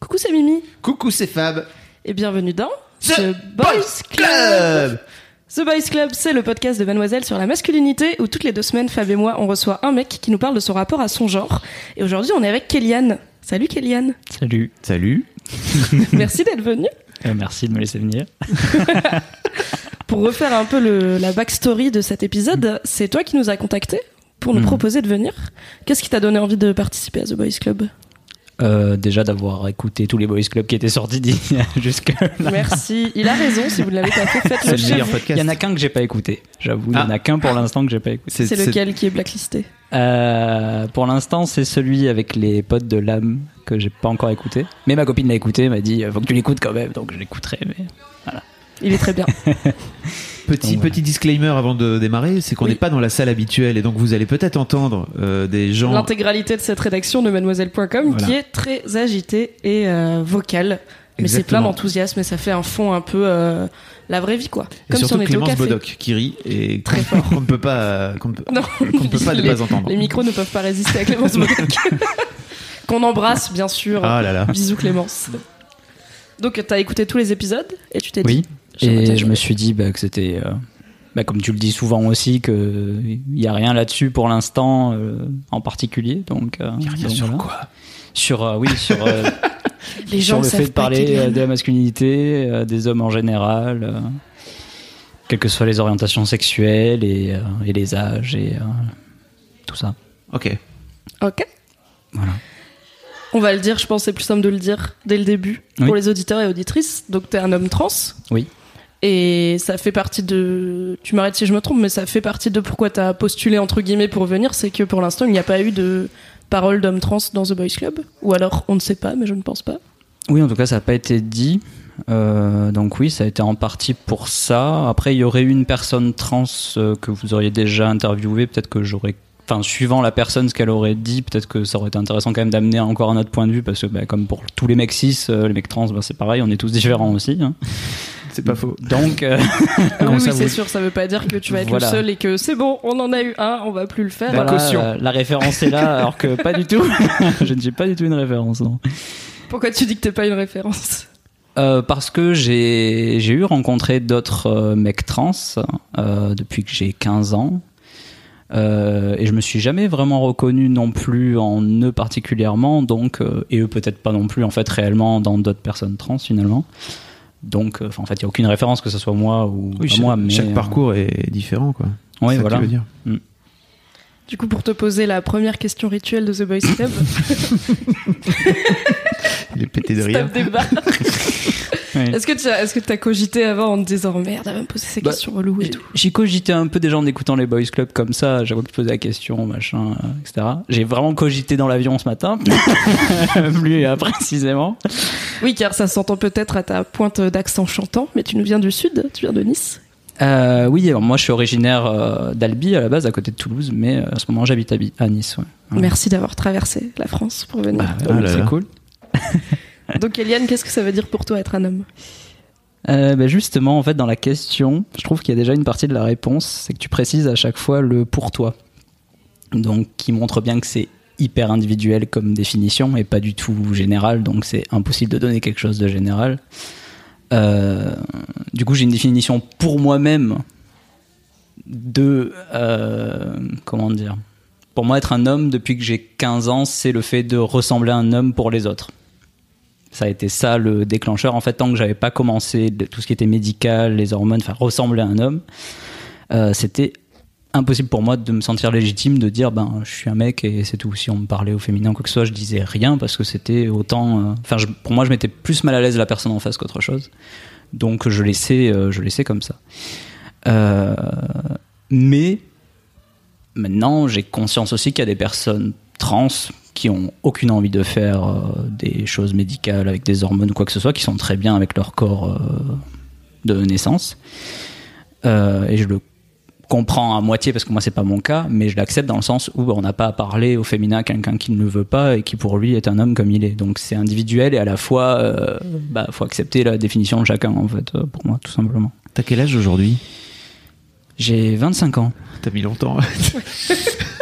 Coucou, c'est Mimi Coucou, c'est Fab. et bienvenue dans The Boys Club. The Boys Club, c'est le podcast de Mademoiselle sur la masculinité où toutes les deux semaines, Fab et moi, on reçoit un mec qui nous parle de son rapport à son genre. Et aujourd'hui, on est avec Kéliane. Salut Kéliane. Salut. Salut. Merci d'être venue. Euh, merci de me laisser venir. Pour refaire un peu le, la backstory de cet épisode, c'est toi qui nous as contactés pour nous Mhm. proposer de venir. Qu'est-ce qui t'a donné envie de participer à The Boys Club? Euh, déjà d'avoir écouté tous les boys clubs qui étaient sortis jusque là. Merci. Il a raison, si vous ne l'avez pas fait, C'est faites-le le chez meilleur vous. podcast. Il y en a qu'un que j'ai pas écouté. J'avoue, il y en Ah. a qu'un pour l'instant que j'ai pas écouté. C'est lequel qui est blacklisté Euh, pour l'instant, c'est celui avec les potes de l'âme que j'ai pas encore écouté. Mais ma copine l'a écouté, elle m'a dit faut que tu l'écoutes quand même, donc je l'écouterai. Mais Il est très bien. Petit, Donc, voilà. petit disclaimer avant de démarrer, c'est qu'on Oui. n'est pas dans la salle habituelle et donc vous allez peut-être entendre euh, des gens. L'intégralité de cette rédaction de mademoiselle.com Voilà. qui est très agitée et euh, vocale. Mais c'est plein d'enthousiasme et ça fait un fond un peu euh, la vraie vie quoi. Et Comme si surtout on était au Clémence café. Bodoc qui rit et Très qu'on qu'on ne peut pas, euh, qu'on ne peut, ne peut pas ne pas entendre. les micros ne peuvent pas résister à Clémence Bodoc. Qu'on embrasse bien sûr. Ah là là. Bisous Clémence. Donc t'as écouté tous les épisodes et tu t'es oui. dit. Et je me suis dit bah, que c'était, euh, bah, comme tu le dis souvent aussi, que il y a rien là-dessus pour l'instant euh, en particulier. Donc, euh, Il y a rien donc sur voilà. quoi Sur euh, oui, sur euh, Les gens sur le fait de parler qu'il de la masculinité, euh, des hommes en général, euh, quelles que soient les orientations sexuelles et, euh, et les âges et euh, tout ça. Ok. Ok. Voilà. On va le dire, je pense c'est plus simple de le dire dès le début Oui. pour les auditeurs et auditrices. Donc t'es un homme trans. Oui. Et ça fait partie de. Tu m'arrêtes si je me trompe, mais ça fait partie de pourquoi t'as postulé entre guillemets pour venir, c'est que pour l'instant il n'y a pas eu de parole d'homme trans dans The Boys Club. Ou alors on ne sait pas, mais je ne pense pas. Oui, en tout cas, ça n'a pas été dit. Euh, donc oui, ça a été en partie pour ça. Après, il y aurait eu une personne trans euh, que vous auriez déjà interviewée. Peut-être que j'aurais... Enfin, suivant la personne, ce qu'elle aurait dit, peut-être que ça aurait été intéressant quand même d'amener encore un autre point de vue, parce que bah, comme pour tous les mecs cis, euh, les mecs trans, bah, c'est pareil, on est tous différents aussi. hein. C'est pas faux. Donc, euh, oui, c'est vous- sûr, ça veut pas dire que tu vas être Voilà. le seul et que c'est bon, on en a eu un, on va plus le faire. voilà, caution. euh, la référence est là, alors que pas du tout. Je ne suis pas du tout une référence, non. Pourquoi tu dis que t'es pas une référence? Euh, parce que j'ai eu rencontré d'autres euh, mecs trans euh, depuis que j'ai 15 ans. Euh, et je me suis jamais vraiment reconnu non plus en eux particulièrement, donc euh, et eux peut-être pas non plus en fait réellement dans d'autres personnes trans finalement. Donc, euh, en fait, il y a aucune référence que ce soit moi ou Oui, pas moi, mais chaque euh, parcours est différent, quoi. ouais, C'est ça que voilà. tu veux dire. Du coup, pour te poser la première question rituelle de The Boys Club, Il est pété de rire. stop débat. Est-ce que tu as, est-ce que t'as cogité avant en te disant oh, merde, elle va me poser ces Bah, questions reloues et tout J'y cogité un peu déjà en écoutant les Boys Club comme ça, j'avoue que tu posais la question, machin, euh, etc. J'ai vraiment cogité dans l'avion ce matin, plus précisément. Oui, car ça s'entend peut-être à ta pointe d'accent chantant, mais tu nous viens du sud, tu viens de Nice. Euh, oui, alors moi je suis originaire euh, d'Albi à la base, à côté de Toulouse, mais euh, à ce moment j'habite à, Bi- à Nice. Ouais. Ouais. Merci d'avoir traversé la France pour venir. Bah, Ah c'est là. cool. Donc, Eliane, qu'est-ce que ça veut dire pour toi être un homme? Euh, bah, justement, en fait, dans la question, je trouve qu'il y a déjà une partie de la réponse, c'est que tu précises à chaque fois le pour toi. Donc, qui montre bien que c'est hyper individuel comme définition et pas du tout général, donc c'est impossible de donner quelque chose de général. Euh, du coup, j'ai une définition pour moi-même de. euh, comment dire? Pour moi, être un homme depuis que j'ai 15 ans, c'est le fait de ressembler à un homme pour les autres. Ça a été ça le déclencheur. En fait, tant que j'avais pas commencé tout ce qui était médical, les hormones, enfin ressembler à un homme, euh, c'était impossible pour moi de me sentir légitime de dire ben je suis un mec et c'est tout. Si on me parlait au féminin quoi que ce soit, je disais rien parce que c'était autant. euh, Enfin, pour moi, je mettais plus mal à l'aise la personne en face qu'autre chose. Donc je laissais, euh, je laissais comme ça. Mais maintenant, j'ai conscience aussi qu'il y a des personnes trans qui ont aucune envie de faire euh, des choses médicales avec des hormones ou quoi que ce soit, qui sont très bien avec leur corps euh, de naissance. Euh, et je le comprends à moitié parce que moi c'est pas mon cas, mais je l'accepte dans le sens où on n'a pas à parler au féminin à quelqu'un qui ne le veut pas et qui pour lui est un homme comme il est. Donc c'est individuel et à la fois, euh, bah, faut accepter la définition de chacun en fait, pour moi tout simplement. T'as quel âge aujourd'hui? J'ai 25 ans. T'as mis longtemps.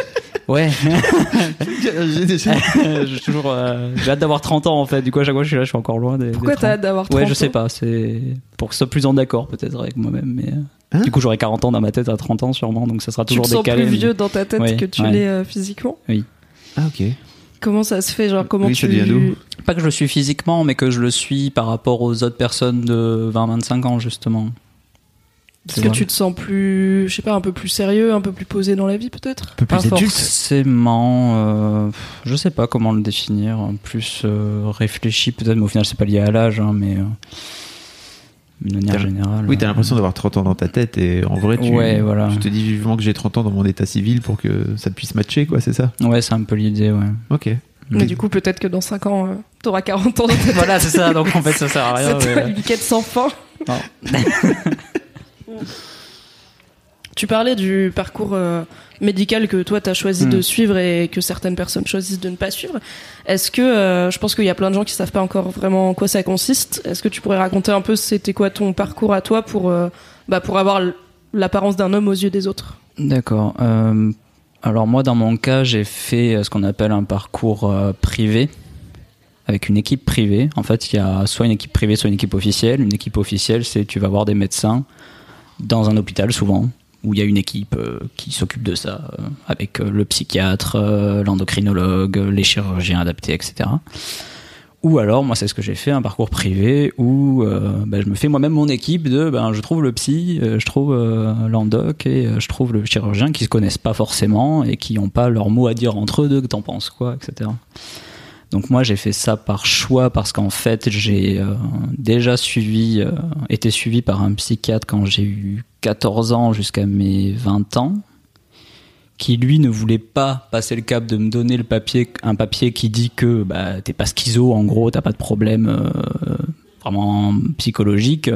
Ouais. j'ai toujours, euh, j'ai hâte d'avoir 30 ans en fait. Du coup à chaque fois je suis là, je suis encore loin des. Pourquoi t'as 30. hâte d'avoir 30 Ouais, je sais ans pas. C'est pour que je sois plus en accord peut-être avec moi-même, mais. euh, Hein du coup, j'aurai 40 ans dans ma tête à 30 ans sûrement, donc ça sera Tu te toujours sens décalé. plus mais- vieux dans ta tête Ouais, que tu ouais. l'es euh, physiquement ah ok. Comment ça se fait Genre, comment Oui, tu. Pas que je le suis physiquement, mais que je le suis par rapport aux autres personnes de 20-25 ans, justement. Est-ce que tu te sens plus, je sais pas, un peu plus sérieux, un peu plus posé dans la vie peut-être Un peu plus Pas adulte. Forcément, euh, je sais pas comment le définir, plus euh, réfléchi peut-être, mais au final c'est pas lié à l'âge, hein, mais euh, de manière générale. Oui, t'as l'impression d'avoir 30 ans dans ta tête et en vrai, tu, Ouais, voilà. tu te dis vivement que j'ai 30 ans dans mon état civil pour que ça puisse matcher, quoi, c'est ça? Ouais, c'est un peu l'idée, ouais. Ok. Mais du coup, peut-être que dans 5 ans, euh, t'auras 40 ans dans ta tête. voilà, c'est ça, donc en fait ça sert à rien. C'est mais- une quête sans fin. Non. Tu parlais du parcours euh, médical que toi t'as choisi Mm. de suivre et que certaines personnes choisissent de ne pas suivre. Est-ce que euh, je pense qu'il y a plein de gens qui savent pas encore vraiment en quoi ça consiste. Est-ce que tu pourrais raconter un peu c'était quoi ton parcours à toi pour euh, bah, pour avoir l'apparence d'un homme aux yeux des autres? D'accord. Alors moi, dans mon cas, j'ai fait ce qu'on appelle un parcours privé avec une équipe privée. En fait, il y a soit une équipe privée, soit une équipe officielle. Une équipe officielle, c'est tu vas voir des médecins dans un hôpital souvent où il y a une équipe euh, qui s'occupe de ça, euh, avec euh, le psychiatre, l'endocrinologue, les chirurgiens adaptés, etc. Ou alors, moi, c'est ce que j'ai fait, un parcours privé où ben, je me fais moi-même mon équipe de, ben, je trouve le psy, je trouve l'endoc et je trouve le chirurgien qui se connaissent pas forcément et qui n'ont pas leur mot à dire entre eux de que t'en penses quoi, etc. Donc moi, j'ai fait ça par choix parce qu'en fait, j'ai euh, déjà suivi, euh, été suivi par un psychiatre quand j'ai eu 14 ans jusqu'à mes 20 ans qui lui ne voulait pas passer le cap de me donner le papier, un papier qui dit que bah, t'es pas schizo, en gros, t'as pas de problème euh, vraiment psychologique,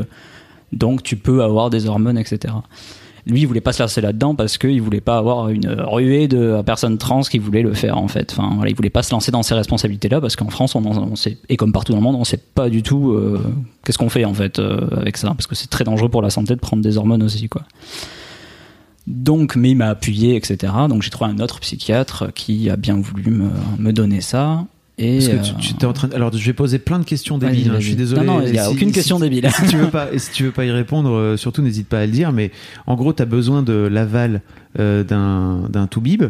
donc tu peux avoir des hormones, etc. Lui, il voulait pas se lancer là-dedans parce qu'il voulait pas avoir une ruée de personnes trans qui voulaient le faire en fait. Il voulait pas se lancer dans ces responsabilités-là parce qu'en France, et comme partout dans le monde, on sait pas du tout euh, qu'est-ce qu'on fait en fait euh, avec ça parce que c'est très dangereux pour la santé de prendre des hormones aussi quoi. Donc, mais il m'a appuyé, etc. Donc, j'ai trouvé un autre psychiatre qui a bien voulu me donner ça. Et Parce que euh, tu, en train de... Alors, je vais poser plein de questions débiles. hein, je suis désolé. Non, non, il n'y a Si- aucune si- question débile. si tu veux pas, et si tu veux pas y répondre, euh, surtout n'hésite pas à le dire. Mais en gros, tu as besoin de l'aval euh, d'un d'un toubib,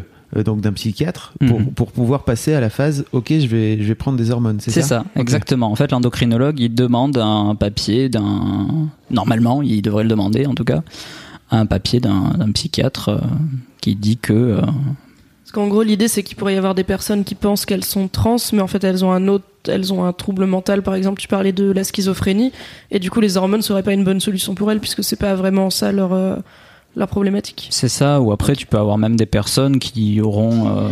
donc d'un psychiatre, pour, Mhm. pour pouvoir passer à la phase. Ok, je vais je vais prendre des hormones. C'est C'est ça? exactement. En fait, l'endocrinologue, il demande un papier d'un. Normalement, il devrait le demander, en tout cas, un papier d'un d'un psychiatre euh, qui dit que. euh, Parce qu'en gros, l'idée c'est qu'il pourrait y avoir des personnes qui pensent qu'elles sont trans, mais en fait elles ont un autre, elles ont un trouble mental. Par exemple, tu parlais de la schizophrénie, et du coup les hormones seraient pas une bonne solution pour elles puisque c'est pas vraiment ça leur euh, problématique. C'est ça, ou après, tu peux avoir même des personnes qui auront. euh,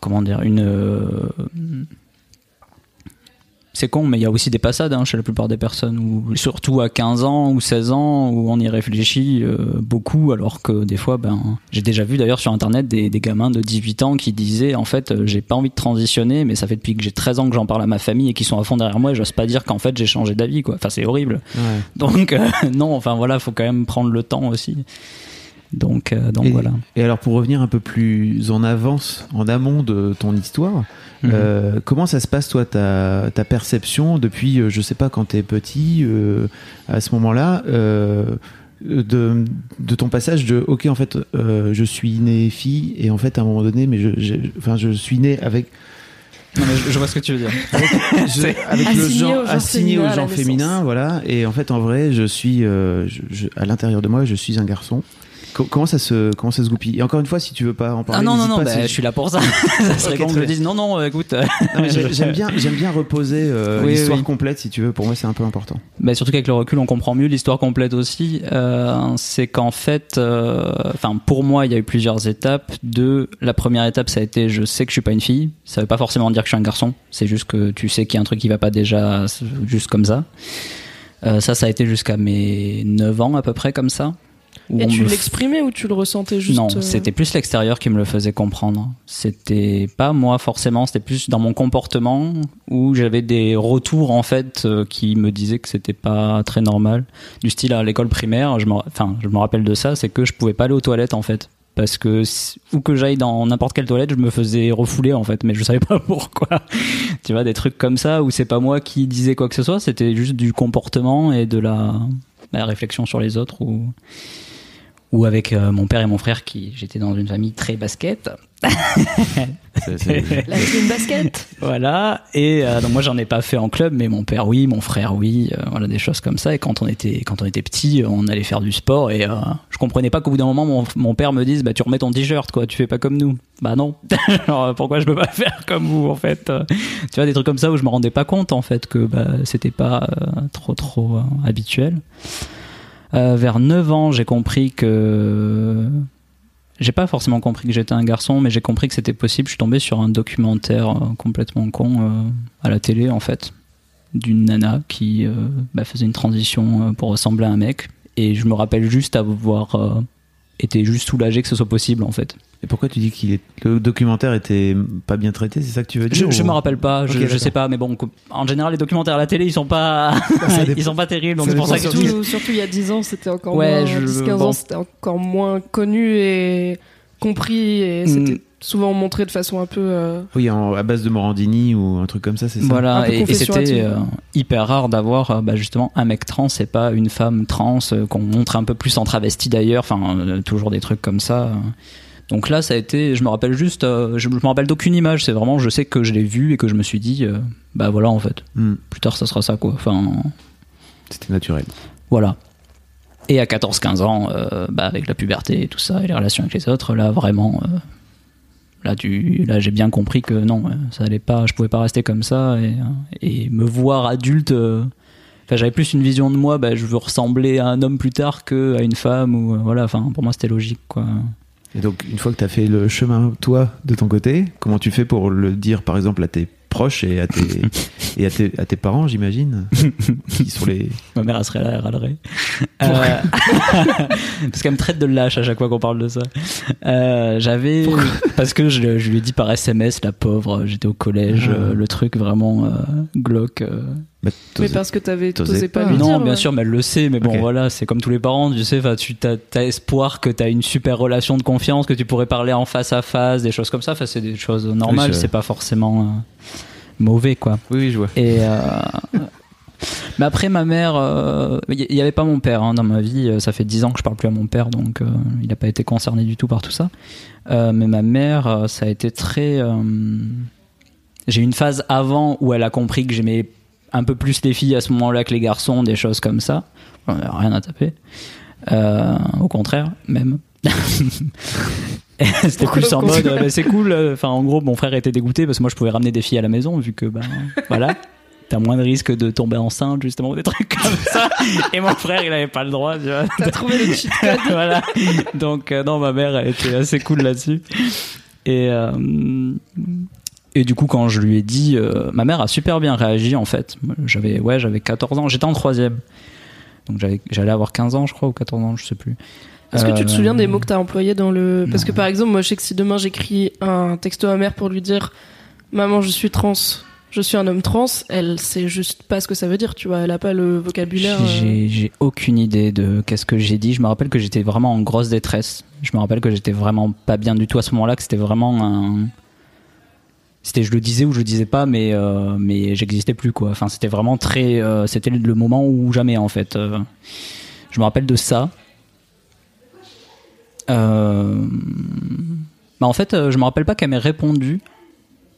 comment dire Une. euh, c'est con, mais il y a aussi des passades hein, chez la plupart des personnes, où, surtout à 15 ans ou 16 ans, où on y réfléchit euh, beaucoup, alors que des fois, ben, j'ai déjà vu d'ailleurs sur internet des, des gamins de 18 ans qui disaient en fait, euh, j'ai pas envie de transitionner, mais ça fait depuis que j'ai 13 ans que j'en parle à ma famille et qui sont à fond derrière moi, et j'ose pas dire qu'en fait j'ai changé d'avis, quoi. Enfin, c'est horrible. Ouais. Donc, euh, non, enfin voilà, faut quand même prendre le temps aussi. Donc, euh, donc et, voilà. et alors, pour revenir un peu plus en avance, en amont de ton histoire, Mhm. euh, comment ça se passe, toi, ta, ta perception depuis, euh, je sais pas, quand t'es petit, euh, à ce moment-là, euh, de, de ton passage de, ok, en fait, euh, je suis né fille, et en fait, à un moment donné, mais je, je, enfin, je suis né avec, Non, mais je, je vois ce que tu veux dire. je- avec le Assigné genre, assigné au genre féminin, voilà, et en fait, en vrai, je suis, euh, je- je- à l'intérieur de moi, je suis un garçon. Co- Comment ça se comment ça se goupille? Et encore une fois, si tu veux pas en parler, Ah non, non, non, pas, bah, je suis là pour ça. ça serait Ok, con que je très me dise non, non, écoute. euh, j'aime bien j'aime bien reposer euh, Oui, l'histoire oui. complète si tu veux. Pour moi, c'est un peu important. Bah, surtout qu'avec le recul, on comprend mieux l'histoire complète aussi. Euh, c'est qu'en fait, euh, enfin pour moi, il y a eu plusieurs étapes. De la première étape, ça a été je sais que je suis pas une fille. Ça veut pas forcément dire que je suis un garçon. C'est juste que tu sais qu'il y a un truc qui va pas déjà juste comme ça. Euh, ça, ça a été jusqu'à mes 9 ans à peu près comme ça. Et tu me l'exprimais ou tu le ressentais juste non, euh, c'était plus l'extérieur qui me le faisait comprendre. C'était pas moi forcément, c'était plus dans mon comportement où j'avais des retours en fait euh, qui me disaient que c'était pas très normal. Du style à l'école primaire, je me, enfin, je me rappelle de ça, c'est que je pouvais pas aller aux toilettes en fait. Parce que où que j'aille dans n'importe quelle toilette, je me faisais refouler en fait, mais je savais pas pourquoi. tu vois, des trucs comme ça où c'est pas moi qui disais quoi que ce soit, c'était juste du comportement et de la, la réflexion sur les autres ou ou avec euh, mon père et mon frère qui j'étais dans une famille très basket. C'est- c'est- La team basket. voilà. Et euh, donc moi j'en ai pas fait en club mais mon père oui mon frère oui euh, voilà des choses comme ça. Et quand on était quand on était petit on allait faire du sport et euh, je comprenais pas qu'au bout d'un moment mon, mon père me dise bah tu remets ton t-shirt quoi. Tu fais pas comme nous. Bah non. Alors, pourquoi je peux pas faire comme vous en fait tu vois des trucs comme ça où je me rendais pas compte en fait que bah, c'était pas euh, trop trop euh, habituel Euh, vers 9 ans j'ai compris que j'ai pas forcément compris que j'étais un garçon, mais j'ai compris que c'était possible. Je suis tombé sur un documentaire euh, complètement con euh, à la télé, en fait, d'une nana qui bah, faisait une transition pour ressembler à un mec. Et je me rappelle juste avoir été juste soulagé que ce soit possible, en fait. Et pourquoi tu dis qu'il est le documentaire était pas bien traité C'est ça que tu veux dire je ou- me rappelle pas, je, Ok, je d'accord. sais pas, mais bon, en général, les documentaires à la télé, ils sont pas, ils sont pas terribles, donc c'est pour ça que surtout- Surtout, surtout il y a 10 ans, c'était encore Ouais, moins. je- 10-15 bon. ans, c'était encore moins connu et compris et c'était Mm. souvent montré de façon un peu. euh, Oui, en- à base de Morandini ou un truc comme ça, c'est ça. Voilà, et, c'était euh, hyper rare d'avoir euh, bah, justement un mec trans et pas une femme trans euh, qu'on montre un peu plus en travesti d'ailleurs, enfin euh, toujours des trucs comme ça. Donc là, ça a été, je me rappelle juste, euh, je, je me rappelle d'aucune image, c'est vraiment, je sais que je l'ai vu et que je me suis dit, euh, bah voilà en fait, Hmm, plus tard ça sera ça quoi. Enfin C'était naturel. voilà. Et à 14-15 ans, euh, bah, avec la puberté et tout ça, et les relations avec les autres, là vraiment, euh, là, là j'ai bien compris que non, euh, ça allait pas, je pouvais pas rester comme ça et, me voir adulte. j'avais plus une vision de moi, bah, je veux ressembler à un homme plus tard que à une femme ou voilà. Pour moi, c'était logique quoi. Et donc, une fois que tu as fait le chemin, toi, de ton côté, comment tu fais pour le dire, par exemple, à tes proches et à tes, et à tes, à tes parents, j'imagine Qui sont les. Ma mère, elle serait là, elle râlerait. Euh, parce qu'elle me traite de lâche à chaque fois qu'on parle de ça. Euh, J'avais. Parce que je, je lui ai dit par SMS, la pauvre, j'étais au collège, Ah. euh, le truc vraiment euh, glauque. Euh. Mais parce que t'avais t'osais t'osais pas pas. lui non, dire. bien ouais. sûr, mais elle le sait, mais bon, voilà, c'est comme tous les parents, tu sais, tu as, espoir que tu as une super relation de confiance, que tu pourrais parler en face à face, des choses comme ça. Enfin, c'est des choses normales, Oui, c'est- c'est pas forcément euh, mauvais, quoi. Oui, oui, je vois. Et euh, mais après ma mère, euh, il n'y avait pas mon père hein, dans ma vie. euh, Ça fait 10 ans que je parle plus à mon père, donc euh, il n'a pas été concerné du tout par tout ça. Euh, mais ma mère, euh, ça a été très. euh, J'ai eu une phase avant où elle a compris que j'aimais un peu plus les filles à ce moment-là que les garçons, des choses comme ça. Bon, rien à taper. Euh, au contraire, même. C'était plus en mode, euh, bah, c'est cool. Enfin, en gros, mon frère était dégoûté parce que moi, je pouvais ramener des filles à la maison vu que, ben, voilà, t'as moins de risque de tomber enceinte, justement, des trucs comme ça. Et mon frère, il avait pas le droit, tu vois. T'as trouvé le cheat voilà. Donc, euh, non, ma mère, elle était assez cool là-dessus. Et, euh, et du coup, quand je lui ai dit, euh, ma mère a super bien réagi, en fait. J'avais, ouais, j'avais 14 ans. J'étais en troisième. Donc, j'allais avoir 15 ans, je crois, ou 14 ans, je sais plus. Est-ce que tu te Euh, souviens des mots que t'as employés dans le. Parce que par exemple, moi je sais que si demain j'écris un texto à ma mère pour lui dire Maman, je suis trans, je suis un homme trans, elle sait juste pas ce que ça veut dire, tu vois, elle a pas le vocabulaire. euh, J'ai j'ai aucune idée de qu'est-ce que j'ai dit. Je me rappelle que j'étais vraiment en grosse détresse. Je me rappelle que j'étais vraiment pas bien du tout à ce moment-là, que c'était vraiment un. C'était je le disais ou je le disais pas, mais euh, mais j'existais plus quoi. Enfin, c'était vraiment très. euh, c'était le moment où jamais en fait. Euh, je me rappelle de ça. Bah, en fait, je me rappelle pas qu'elle m'ait répondu.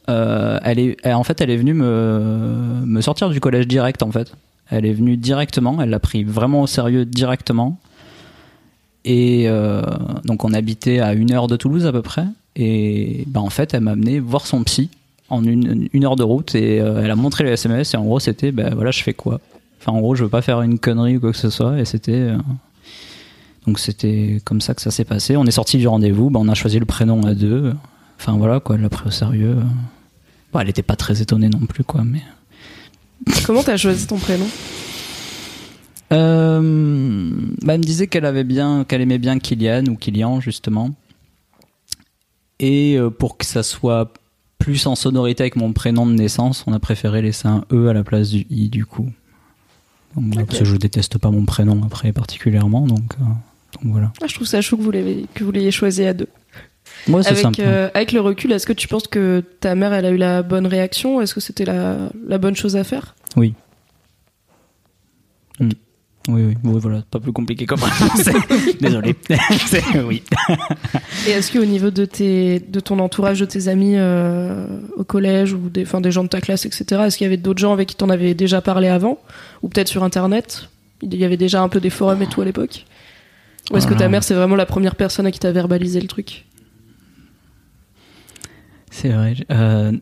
Elle est, en fait, elle est venue me, me sortir du collège direct, en fait. Elle est venue directement, elle l'a pris vraiment au sérieux directement. Et donc on habitait à une heure de Toulouse à peu près. Et bah, en fait, elle m'a amené voir son psy en une, une heure de route et euh, elle a montré le SMS et en gros c'était bah, voilà je fais quoi? Enfin en gros je veux pas faire une connerie ou quoi que ce soit et c'était euh, donc c'était comme ça que ça s'est passé. On est sorti du rendez-vous bah, on a choisi le prénom à deux. Enfin voilà quoi elle l'a pris au sérieux. Bon, elle était pas très étonnée non plus quoi mais Comment t'as choisi ton prénom? Euh, bah, elle me disait qu'elle avait bien, qu'elle aimait bien Kylian ou Kylian justement. Et euh, pour que ça soit plus en sonorité avec mon prénom de naissance, on a préféré laisser un E à la place du I du coup. Donc, Parce que je déteste pas mon prénom après particulièrement, donc, euh, donc voilà. Ah, Je trouve ça chou que vous l'ayez que vous l'ayez choisi à deux. Moi c'est Avec, euh, avec le recul, est-ce que tu penses que ta mère, elle a eu la bonne réaction? Est-ce que c'était la, la bonne chose à faire? Oui. Mm. Oui, oui, oui, voilà, pas plus compliqué comme réponse. Désolé. Oui. Et est-ce qu'au niveau de, tes, de ton entourage, de tes amis euh, au collège ou des, enfin, des gens de ta classe, etc., est-ce qu'il y avait d'autres gens avec qui t'en avais déjà parlé avant Ou peut-être sur Internet? Il y avait déjà un peu des forums et tout à l'époque? Ou est-ce que ta Alors. mère, c'est vraiment la première personne à qui t'as verbalisé le truc? C'est vrai. Euh...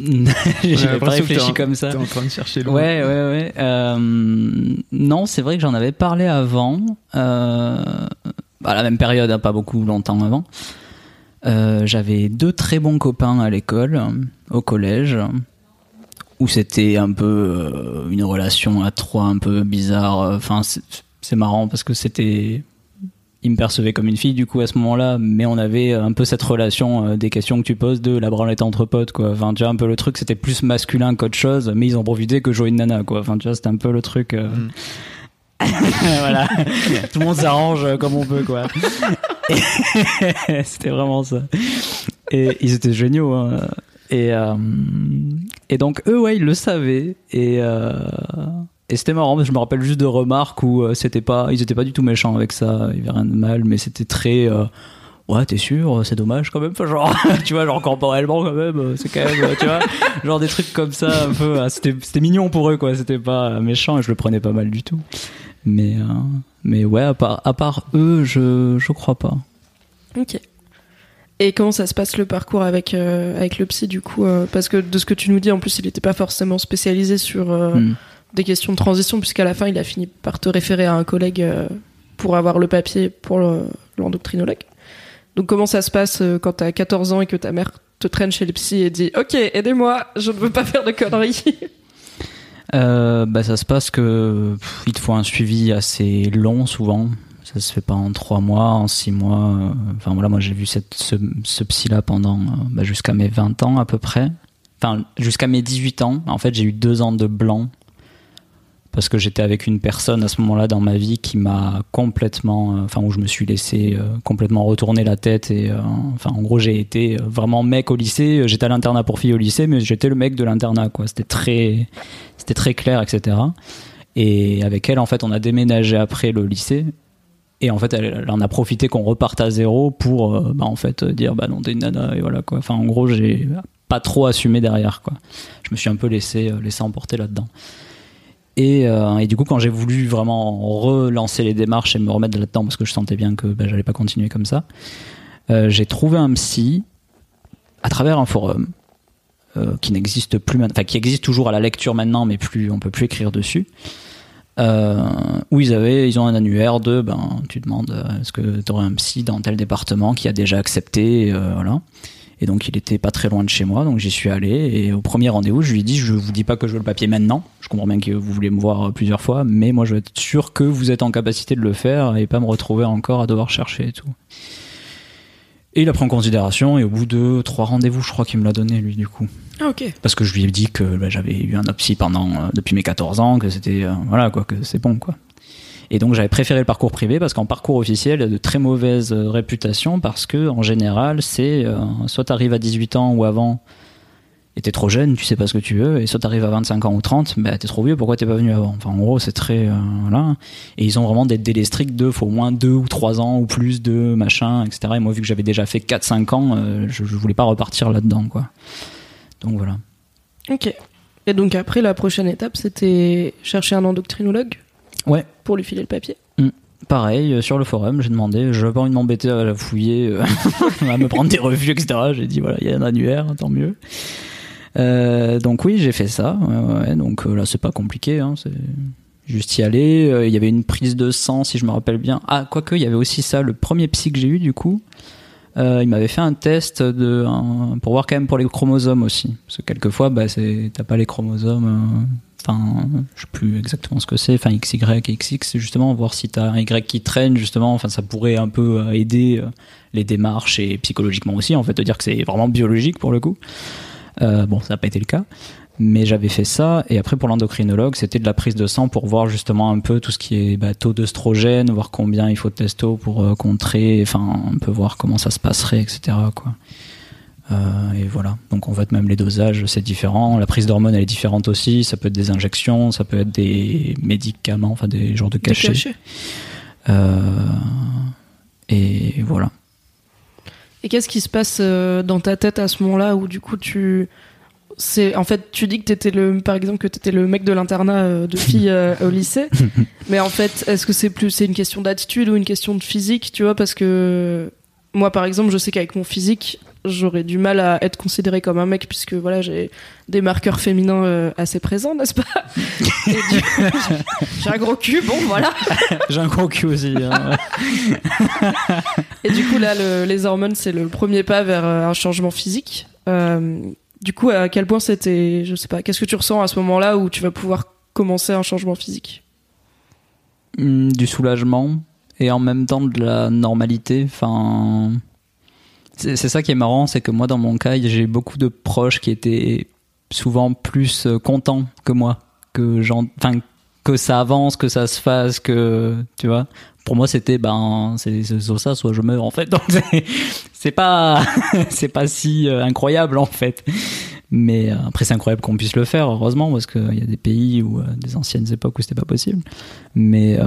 J'avais pas réfléchi comme ça. T'es en train de chercher loin. Ouais, ouais, ouais. Euh, non, c'est vrai que j'en avais parlé avant, euh, à la même période, hein, pas beaucoup longtemps avant. Euh, J'avais deux très bons copains à l'école, au collège, où c'était un peu une relation à trois un peu bizarre. Enfin, c'est marrant parce que c'était il me percevait comme une fille du coup à ce moment-là, mais on avait un peu cette relation euh, des questions que tu poses de la branlette entre potes quoi. Enfin tu vois un peu le truc c'était plus masculin qu'autre chose, mais ils ont profité que jouer une nana quoi. Enfin tu vois c'était un peu le truc. euh, voilà, tout le monde s'arrange euh, comme on peut quoi. C'était vraiment ça. Et ils étaient géniaux. hein. Et euh, et donc eux ouais ils le savaient et euh, et c'était marrant, je me rappelle juste de remarques où euh, c'était pas, ils étaient pas du tout méchants avec ça, il y avait rien de mal, mais c'était très, euh, ouais, t'es sûr, c'est dommage quand même, Enfin, genre, tu vois, genre corporellement quand même, euh, c'est quand même, tu vois, genre des trucs comme ça, un peu, euh, c'était, c'était mignon pour eux, quoi, c'était pas méchant et je le prenais pas mal du tout. Mais, euh, mais ouais, à part, à part eux, je, je crois pas. Ok. Et comment ça se passe le parcours avec, avec le psy du coup Parce que de ce que tu nous dis, en plus, il n'était pas forcément spécialisé sur Hmm. Des questions de transition, puisqu'à la fin, il a fini par te référer à un collègue euh, pour avoir le papier pour le- l'endocrinologue. Donc comment ça se passe euh, quand t'as 14 ans et que ta mère te traîne chez le psy et dit Ok, aidez-moi, je ne veux pas faire de conneries Euh, bah, ça se passe que il te faut un suivi assez long souvent. Ça se fait pas en trois mois, en six mois. euh, Enfin voilà, moi j'ai vu ce, ce psy-là pendant bah, jusqu'à mes 20 ans à peu près. Enfin jusqu'à mes 18 ans. En fait j'ai eu deux ans de blanc parce que j'étais avec une personne à ce moment-là dans ma vie qui m'a complètement, euh, où je me suis laissé euh, complètement retourner la tête et, euh, enfin en gros j'ai été vraiment mec au lycée. J'étais à l'internat pour filles au lycée, mais j'étais le mec de l'internat quoi. C'était très, c'était très clair, etc. Et avec elle en fait on a déménagé après le lycée. Et en fait, elle, en a profité qu'on reparte à zéro pour, bah, en fait, dire, bah non, t'es une nana, et voilà, quoi. Enfin, en gros, j'ai pas trop assumé derrière, quoi. Je me suis un peu laissé, laissé emporter là-dedans. Et, euh, et du coup, quand j'ai voulu vraiment relancer les démarches et me remettre là-dedans, parce que je sentais bien que bah, j'allais pas continuer comme ça, euh, j'ai trouvé un psy à travers un forum euh, qui n'existe plus enfin qui existe toujours à la lecture maintenant, mais plus on peut plus écrire dessus. Où ils avaient, ils ont un annuaire de, ben, tu demandes, est-ce que tu aurais un psy dans tel département qui a déjà accepté, voilà. Et donc il était pas très loin de chez moi, donc j'y suis allé. Et au premier rendez-vous, je lui ai dit, je vous dis pas que je veux le papier maintenant. Je comprends bien que vous voulez me voir plusieurs fois, mais moi je veux être sûr que vous êtes en capacité de le faire et pas me retrouver encore à devoir chercher et tout. Et il a pris en considération et au bout de trois rendez-vous, je crois qu'il me l'a donné lui du coup Ah, ok. parce que je lui ai dit que bah, j'avais eu un psy pendant euh, depuis mes 14 ans, que c'était euh, voilà quoi, que c'est bon quoi. Et donc j'avais préféré le parcours privé parce qu'en parcours officiel, il y a de très mauvaises euh, réputations parce que en général, c'est euh, soit t'arrives à 18 ans ou avant et t'es trop jeune, tu sais pas ce que tu veux, et soit t'arrives à 25 ans ou 30, bah t'es trop vieux, pourquoi t'es pas venu avant? Enfin en gros c'est très euh. Et ils ont vraiment des délais stricts de faut au moins 2 ou 3 ans ou plus de machin, etc. Et moi vu que j'avais déjà fait 4-5 ans, euh, je, je voulais pas repartir là-dedans quoi. Donc voilà. Ok. Et donc après, la prochaine étape, c'était chercher un endocrinologue Ouais. pour lui filer le papier. pareil, euh, sur le forum, j'ai demandé, je n'avais pas envie de m'embêter à la fouiller, euh, à me prendre des revues, etc. J'ai dit, voilà, il y a un annuaire, tant mieux. Euh, donc oui, j'ai fait ça. Ouais, ouais, donc là, c'est pas compliqué. Hein, c'est juste y aller. Il y avait une prise de sang, si je me rappelle bien. Ah, quoique, il y avait aussi ça. Le premier psy que j'ai eu, du coup, euh, il m'avait fait un test de, un- pour voir quand même pour les chromosomes aussi. Parce que quelquefois, bah, t'as pas les chromosomes. Enfin, je sais plus exactement ce que c'est. Enfin, XY et XX, justement voir si t'as un Y qui traîne, justement. Enfin, ça pourrait un peu euh, aider euh, les démarches et psychologiquement aussi, en fait, de dire que c'est vraiment biologique pour le coup. Euh, bon, ça n'a pas été le cas. Mais j'avais fait ça, et après pour l'endocrinologue, c'était de la prise de sang pour voir justement un peu tout ce qui est bah, taux d'œstrogène, voir combien il faut de testo pour contrer, enfin un peu voir comment ça se passerait, etc. Quoi. Euh, et voilà. Donc en fait même les dosages c'est différent, la prise d'hormones elle est différente aussi, ça peut être des injections, ça peut être des médicaments, enfin des genres de Des cachets. cachets. Euh, et voilà. Et qu'est-ce qui se passe euh, dans ta tête à ce moment-là où du coup tu c'est en fait tu dis que t'étais le par exemple que t'étais le mec de l'internat de filles au lycée mais en fait est-ce que c'est plus c'est une question d'attitude ou une question de physique tu vois parce que moi par exemple je sais qu'avec mon physique j'aurais du mal à être considéré comme un mec puisque voilà j'ai des marqueurs féminins euh, assez présents n'est-ce pas? Du j'ai un gros cul bon voilà J'ai un gros cul aussi. hein. Et du coup, là, le- les hormones, c'est le premier pas vers euh, un changement physique. Euh, du coup, à quel point c'était, je sais pas, qu'est-ce que tu ressens à ce moment-là où tu vas pouvoir commencer un changement physique? Hmm, du soulagement et en même temps de la normalité. Enfin, c'est ça qui est marrant, c'est que moi, dans mon cas, j'ai beaucoup de proches qui étaient souvent plus euh, contents que moi, que enfin, que ça avance, que ça se fasse, que tu vois. Pour moi, c'était ben, c'est soit ça, soit je meurs en fait. Donc c'est- pas, c'est pas si euh, incroyable en fait. Mais euh, après, c'est incroyable qu'on puisse le faire, heureusement, parce qu'il y a des pays ou des anciennes époques où c'était pas possible. Mais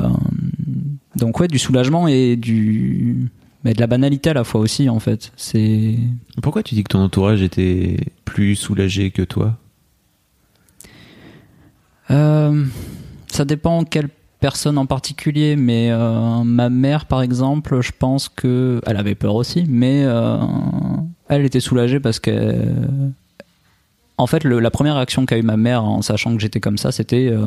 donc ouais, du soulagement et du mais de la banalité à la fois aussi en fait. C'est Pourquoi tu dis que ton entourage était plus soulagé que toi? Euh, ça dépend quelle personne en particulier, mais euh, ma mère par exemple, je pense que elle avait peur aussi, mais euh, elle était soulagée parce que en fait le- la première réaction qu'a eu ma mère en sachant que j'étais comme ça, c'était euh,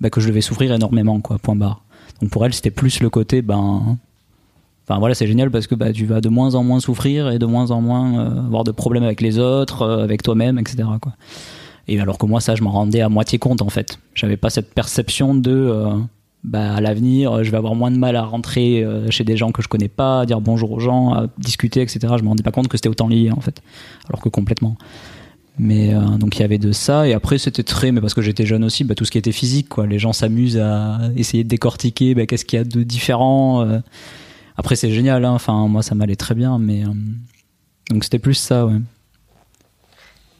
bah, que je devais souffrir énormément quoi. Point barre. Donc pour elle, c'était plus le côté ben Enfin voilà, c'est génial parce que bah, tu vas de moins en moins souffrir et de moins en moins euh, avoir de problèmes avec les autres, euh, avec toi-même, etc. Et alors que moi, ça, je m'en rendais à moitié compte en fait. J'avais pas cette perception de euh, bah, à l'avenir, je vais avoir moins de mal à rentrer chez des gens que je connais pas, à dire bonjour aux gens, à discuter, etc. Je me rendais pas compte que c'était autant lié en fait. Alors que complètement. Mais euh, donc il y avait de ça et après c'était très mais parce que j'étais jeune aussi bah, tout ce qui était physique quoi les gens s'amusent à essayer de décortiquer bah, qu'est-ce qu'il y a de différent euh. après c'est génial hein. enfin moi ça m'allait très bien mais euh, donc c'était plus ça ouais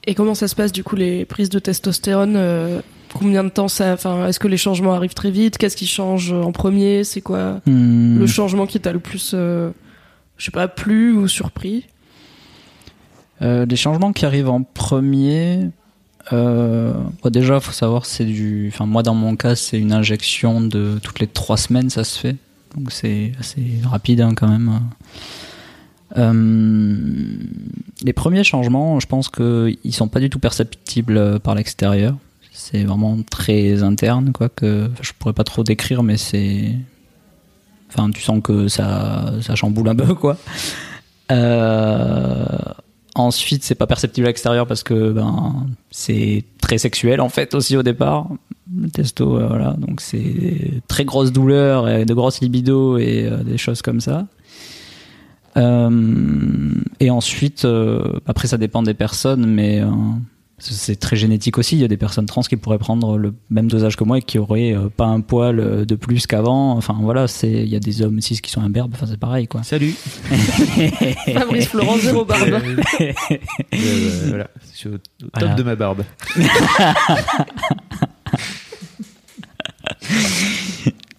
Et comment ça se passe du coup les prises de testostérone Combien de temps ça Enfin, est-ce que les changements arrivent très vite? Qu'est-ce qui change en premier? C'est quoi Hmm. le changement qui t'a le plus, je sais pas, plu ou surpris? Les changements qui arrivent en premier, euh, bon, déjà, faut savoir, c'est du. Enfin, moi, dans mon cas, c'est une injection de toutes les trois semaines, ça se fait. Donc, c'est assez rapide hein, quand même. Euh, les premiers changements, je pense qu'ils sont pas du tout perceptibles euh, par l'extérieur. C'est vraiment très interne, quoi. Que je pourrais pas trop décrire, mais c'est. Enfin, tu sens que ça, ça chamboule un peu, quoi. Euh, Ensuite, c'est pas perceptible à l'extérieur parce que ben c'est très sexuel en fait aussi au départ. Le testo, euh, voilà, donc c'est très grosse douleur et de grosses libido et euh, des choses comme ça. Euh, et ensuite, euh, après ça dépend des personnes, mais c'est très génétique aussi. Il y a des personnes trans qui pourraient prendre le même dosage que moi et qui auraient euh, pas un poil euh, de plus qu'avant. Enfin voilà, c'est il y a des hommes cis qui sont imberbes. Enfin c'est pareil quoi. Salut Fabrice Florent, zéro barbe. Euh, Voilà, je suis au, top Voilà. de ma barbe.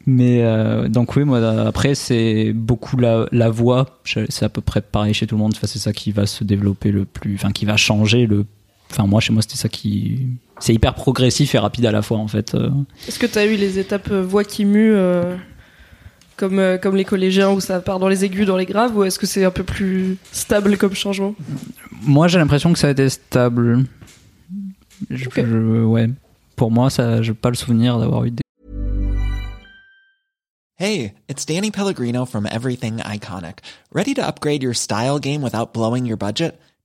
Mais euh, donc oui, moi après c'est beaucoup la, la voix. C'est à peu près pareil chez tout le monde. Enfin, c'est ça qui va se développer le plus, enfin qui va changer le. Enfin moi chez moi c'était ça qui. C'est hyper progressif et rapide à la fois en fait. Euh, Est-ce que t'as eu les étapes euh, voix qui mue euh, comme, euh, comme les collégiens où ça part dans les aigus, dans les graves, ou est-ce que c'est un peu plus stable comme changement? Moi, j'ai l'impression que ça a été stable. Je- ouais. Pour moi, ça, j'ai pas le souvenir d'avoir eu des. Hey, it's Danny Pellegrino from Everything Iconic. Ready to upgrade your style game without blowing your budget?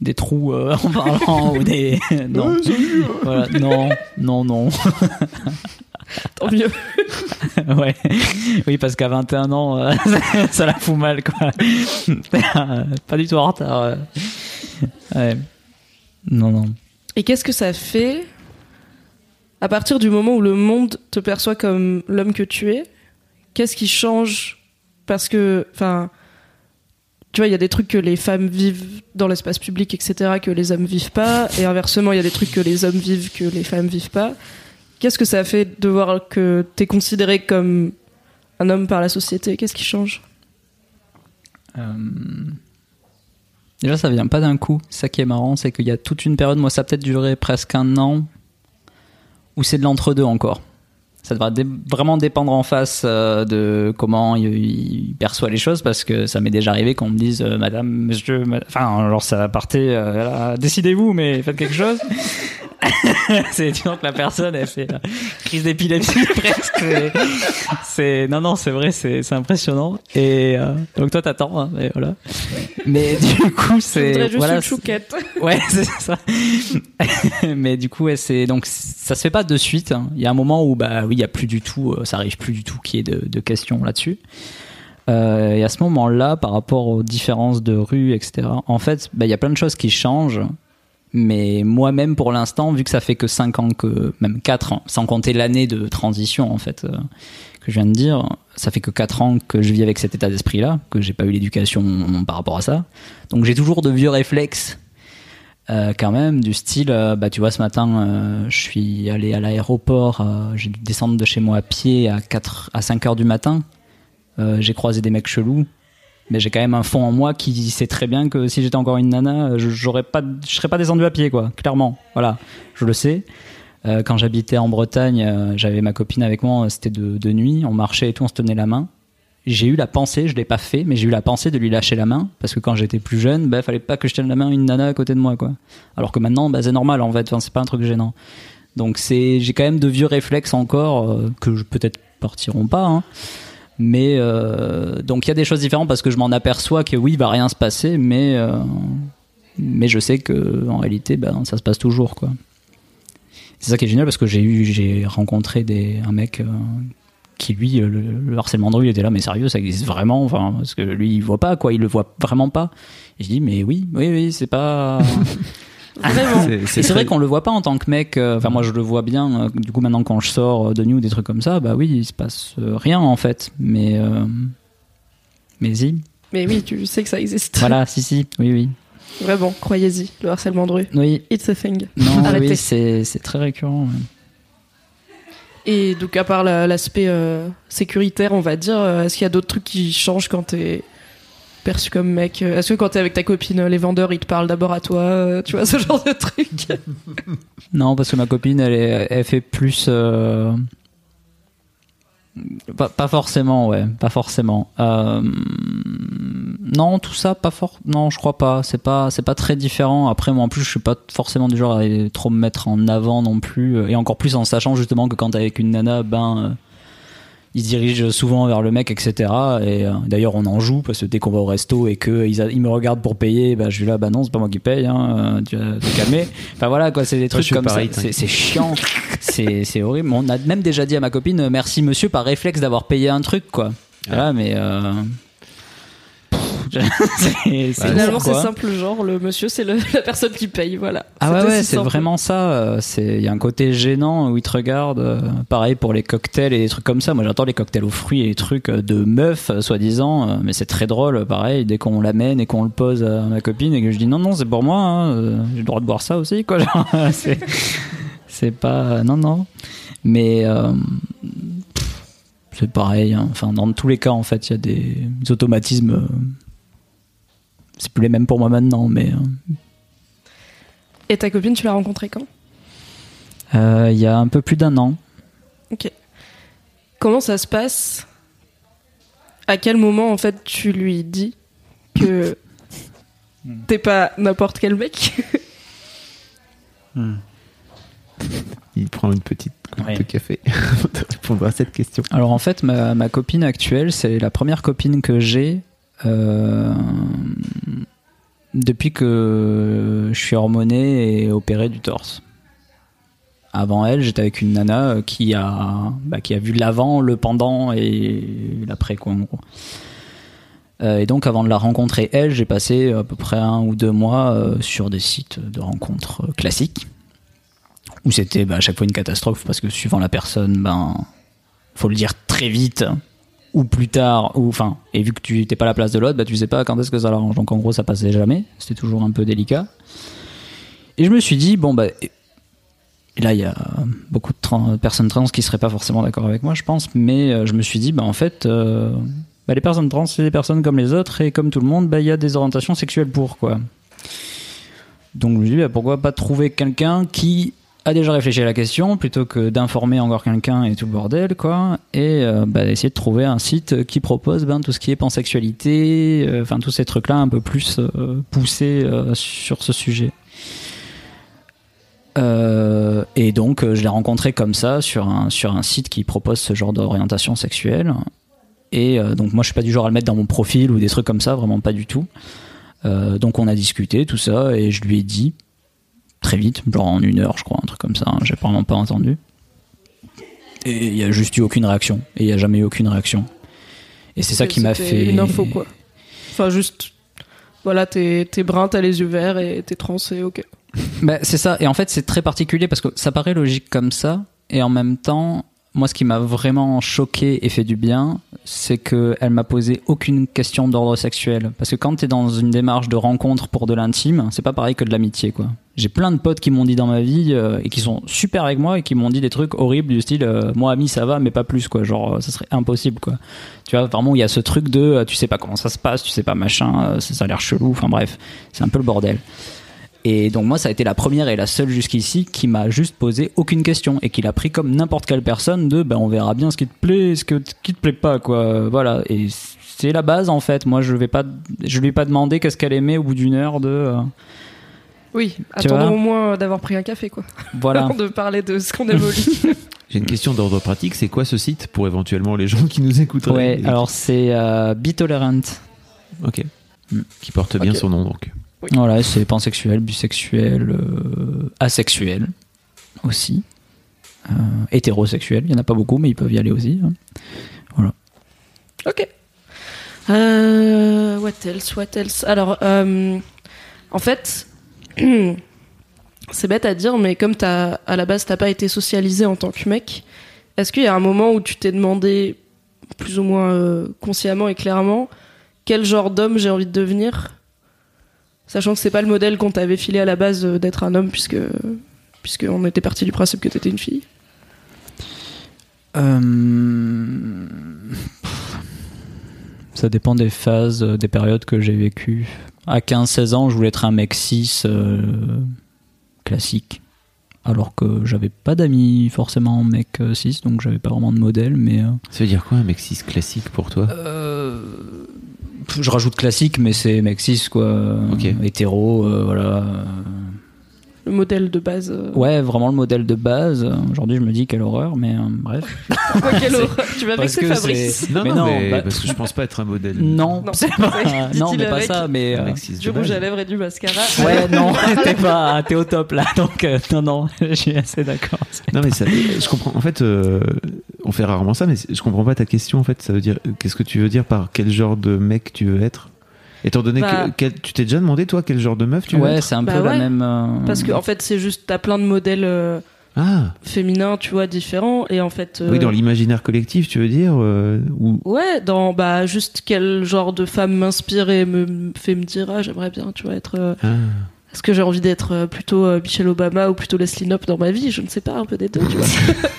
des trous euh, en parlant ou des. Non. Voilà. Non, non, non. Tant mieux. ouais. Oui, parce qu'à 21 ans, euh, ça la fout mal, quoi. Pas du tout en retard. euh. Ouais. Non, non. Et qu'est-ce que ça fait à partir du moment où le monde te perçoit comme l'homme que tu es? Qu'est-ce qui change? Parce que, enfin, tu vois, il y a des trucs que les femmes vivent dans l'espace public, etc., que les hommes vivent pas, et inversement, il y a des trucs que les hommes vivent que les femmes vivent pas. Qu'est-ce que ça fait de voir que t'es considéré comme un homme par la société? Qu'est-ce qui change? Euh, Déjà, ça vient pas d'un coup. Ça qui est marrant, c'est qu'il y a toute une période, moi, ça a peut-être duré presque un an, où c'est de l'entre-deux encore. Ça devra vraiment dépendre en face euh, de comment il, perçoit les choses, parce que ça m'est déjà arrivé qu'on me dise, euh, Madame, Monsieur, enfin, alors ça partait, euh, décidez-vous, mais faites quelque chose. c'est que la personne, elle fait la crise d'épilepsie presque. C'est- non, non, c'est vrai, c'est c'est impressionnant. Et euh, donc toi, t'attends, hein, et voilà. Mais du coup, c'est voilà, une chouquette. Ouais, c'est ça. Mais du coup, ouais, c'est donc ça se fait pas de suite. hein. Il y a un moment où bah oui, il y a plus du tout, euh, ça arrive plus du tout qu'il y ait de, de questions là-dessus. Euh, et à ce moment-là, par rapport aux différences de rue, etc. En fait, bah, il y a plein de choses qui changent. Mais moi-même, pour l'instant, vu que ça fait que 5 ans que, même 4 ans, sans compter l'année de transition, en fait, euh, que je viens de dire, ça fait que 4 ans que je vis avec cet état d'esprit-là, que j'ai pas eu l'éducation par rapport à ça. Donc j'ai toujours de vieux réflexes euh, quand même, du style, euh, bah tu vois, ce matin, je suis allé à l'aéroport, j'ai dû descendre de chez moi à pied à 4, à 5 heures du matin. J'ai croisé des mecs chelous, mais j'ai quand même un fond en moi qui sait très bien que si j'étais encore une nana, je j'aurais pas, je serais pas descendu à pied, quoi. Clairement, voilà, je le sais. Euh, quand j'habitais en Bretagne, euh, j'avais ma copine avec moi, c'était de, nuit, on marchait et tout, on se tenait la main. J'ai eu la pensée, je l'ai pas fait, mais j'ai eu la pensée de lui lâcher la main parce que quand j'étais plus jeune, bah fallait pas que je tienne la main à une nana à côté de moi, quoi. Alors que maintenant, bah c'est normal en fait, enfin, c'est pas un truc gênant. Donc c'est, j'ai quand même de vieux réflexes encore euh, que peut-être partiront pas, hein. Mais euh, donc il y a des choses différentes parce que je m'en aperçois que oui, il va rien se passer, mais euh, mais je sais que en réalité, ben ça se passe toujours, quoi. C'est ça qui est génial parce que j'ai eu, j'ai rencontré des, un mec euh, qui lui, le, le harcèlement de rue, il était là, mais sérieux, ça existe vraiment, enfin, parce que lui, il voit pas, quoi, il le voit vraiment pas. Et je dis, mais oui, oui, oui, c'est pas. Vraiment. C'est- très- vrai qu'on le voit pas en tant que mec. euh, Enfin, moi, je le vois bien. euh, Du coup, maintenant, quand je sors euh, de nuit des trucs comme ça, bah oui, il se passe euh, rien en fait. Mais, euh, mais si. Mais oui, tu sais que ça existe. Voilà, si, si. Oui, oui. Vraiment, croyez-y, le harcèlement de rue. Oui. It's a thing. Non, Arrêtez. oui, c'est très récurrent. ouais. Et donc, à part la- l'aspect euh, sécuritaire, on va dire, est-ce qu'il y a d'autres trucs qui changent quand t'es perçu comme mec Est-ce que quand t'es avec ta copine, les vendeurs, ils te parlent d'abord à toi euh, Tu vois, ce genre de truc Non, parce que ma copine, elle, fait plus. euh, Pas, pas forcément, ouais, pas forcément. Euh, Non, tout ça, pas fort. Non, je crois pas. C'est pas, pas très différent. Après, moi, en plus, je suis pas forcément du genre à aller trop me mettre en avant non plus, et encore plus en sachant justement que quand t'es avec une nana, ben. Ils se dirigent souvent vers le mec, etc. Et euh, d'ailleurs, on en joue parce que dès qu'on va au resto et que ils, a- ils me regardent pour payer, bah, je suis là, bah non, c'est pas moi qui paye, hein, euh, tu vas te calmer. Enfin voilà, quoi, c'est des trucs comme pareil, ça. C'est, chiant, c'est, c'est horrible. On a même déjà dit à ma copine, euh, merci monsieur, par réflexe d'avoir payé un truc, quoi. Voilà, mais euh, C'est- c'est Finalement, c'est simple, genre le monsieur, c'est le- la personne qui paye, voilà. Ah ouais, C'est ouais, c'est simple. vraiment ça. euh, C'est il y a un côté gênant où ils te regardent. euh, pareil pour les cocktails et des trucs comme ça. Moi, j'adore les cocktails aux fruits et les trucs euh, de meufs, euh, soi-disant. Mais c'est très drôle, pareil. Dès qu'on l'amène et qu'on le pose à ma copine et que je dis non, non, c'est pour moi. hein, J'ai le droit de boire ça aussi, quoi. Genre, c'est c'est pas non, non. Mais euh, c'est pareil. hein. Enfin, dans tous les cas, en fait, il y a des, des automatismes. C'est plus les mêmes pour moi maintenant, mais. euh, Et ta copine, tu l'as rencontrée quand? Euh, Il y a un peu plus d'un an. Ok. Comment ça se passe? À quel moment, en fait, tu lui dis que t'es pas n'importe quel mec? Il prend une petite coupe Ouais. de café de répondre à cette question. Alors en fait, ma, ma copine actuelle, c'est la première copine que j'ai depuis que je suis hormoné et opéré du torse. Avant elle, j'étais avec une nana euh, qui a, bah, qui a vu l'avant, le pendant et l'après quoi en gros. Euh, et donc avant de la rencontrer elle, j'ai passé à peu près un ou deux mois euh, sur des sites de rencontres euh, classiques où c'était bah, à chaque fois une catastrophe parce que suivant la personne, ben faut le dire très vite ou plus tard ou enfin et vu que tu n'étais pas à la place de l'autre bah tu sais pas quand est-ce que ça l'arrange. Donc en gros ça passait jamais. C'était toujours un peu délicat. Et je me suis dit bon bah et là il y a beaucoup de personnes trans qui seraient pas forcément d'accord avec moi je pense. Mais euh, je me suis dit bah en fait euh, bah, les personnes trans c'est des personnes comme les autres. Et comme tout le monde bah il y a des orientations sexuelles pour quoi. Donc je me suis dit bah, pourquoi pas trouver quelqu'un qui a déjà réfléchi à la question plutôt que d'informer encore quelqu'un et tout le bordel quoi et euh, bah, essayer de trouver un site qui propose ben, tout ce qui est pansexualité euh, enfin tous ces trucs là un peu plus euh, poussés sur ce sujet. Et donc je l'ai rencontré comme ça sur un, sur un site qui propose ce genre d'orientation sexuelle. Et donc moi je suis pas du genre à le mettre dans mon profil ou des trucs comme ça vraiment pas du tout. Donc on a discuté tout ça et je lui ai dit très vite, genre en une heure, je crois, un truc comme ça. hein, J'ai vraiment pas entendu. Et il y a juste eu aucune réaction. Et il y a jamais eu aucune réaction. Et c'est ça qui m'a fait. Une info, quoi. Enfin, juste. Voilà, t'es t'es brun, t'as les yeux verts et t'es trans, et ok. Bah, c'est ça. Et en fait, c'est très particulier parce que ça paraît logique comme ça. Et en même temps, moi, ce qui m'a vraiment choqué et fait du bien, c'est qu'elle m'a posé aucune question d'ordre sexuel. Parce que quand t'es dans une démarche de rencontre pour de l'intime, c'est pas pareil que de l'amitié, quoi. J'ai plein de potes qui m'ont dit dans ma vie euh, et qui sont super avec moi et qui m'ont dit des trucs horribles du style euh, moi ami ça va mais pas plus quoi genre euh, ça serait impossible quoi tu vois vraiment il y a ce truc de tu sais pas comment ça se passe tu sais pas machin ça a l'air chelou enfin bref c'est un peu le bordel et donc moi, ça a été la première et la seule jusqu'ici qui m'a juste posé aucune question et qui l'a pris comme n'importe quelle personne de ben on verra bien ce qui te plaît, ce que qui te plaît pas quoi. Voilà. Et c'est la base en fait. Moi, je vais pas, je lui ai pas demandé qu'est-ce qu'elle aimait au bout d'une heure de. euh, Oui, Tu attendons au moins d'avoir pris un café, quoi. voilà. Avant de parler de ce qu'on évolue. J'ai une question d'ordre pratique. C'est quoi ce site pour éventuellement les gens qui nous écouteraient Ouais. et- Alors c'est euh, Bitolerant. Ok. Hmm. Qui porte bien son nom donc. Voilà, c'est pansexuel, bisexuel, euh, asexuel aussi. Euh, hétérosexuel, il y en a pas beaucoup, mais ils peuvent y aller aussi. hein. ok. Euh, what else, what else? Alors, euh, en fait, c'est bête à dire, mais comme t'as, à la base, t'as pas été socialisé en tant que mec, est-ce qu'il y a un moment où tu t'es demandé, plus ou moins consciemment et clairement, quel genre d'homme j'ai envie de devenir? Sachant que c'est pas le modèle qu'on t'avait filé à la base euh, d'être un homme, puisque, puisque on était parti du principe que t'étais une fille. Euh, Ça dépend des phases, euh, des périodes que j'ai vécues. À 15-16 ans, je voulais être un mec cis euh, classique. Alors que j'avais pas d'amis forcément mec euh, cis, donc j'avais pas vraiment de modèle, mais. euh, Ça veut dire quoi un mec cis classique pour toi? Euh, je rajoute classique, mais c'est mec cis, quoi. Ok. Hétéro, euh, voilà. Le modèle de base. euh. Ouais, vraiment le modèle de base. Aujourd'hui, je me dis quelle horreur, mais euh, bref. Pourquoi quelle horreur? Tu vas vexer Fabrice. Non, Mais non, mais bah- parce que je pense pas être un modèle. Non, Non, c'est pas, non, mais pas ça, mais. Euh, Du rouge à lèvres et du mascara. Ouais, non, t'es pas, t'es au top là, donc euh, non, non, je suis assez d'accord. Non mais ça, je comprends. En fait, euh, on fait rarement ça, mais je comprends pas ta question. En fait, ça veut dire qu'est-ce que tu veux dire par quel genre de mec tu veux être? Étant donné Bah. que quel- tu t'es déjà demandé toi quel genre de meuf tu veux Ouais, être? c'est un Bah peu la ouais. même. euh, Parce que en fait, c'est juste, t'as plein de modèles euh, Ah féminins, tu vois, différents. Et en fait. oui euh, dans l'imaginaire collectif tu veux dire euh, ou Ouais, dans bah juste quel genre de femme m'inspire et me me fait me dire ah j'aimerais bien tu vois être euh, Ah. Est-ce que j'ai envie d'être euh, plutôt euh, Michelle Obama ou plutôt Leslie Knope dans ma vie? Je ne sais pas un peu des deux tu vois.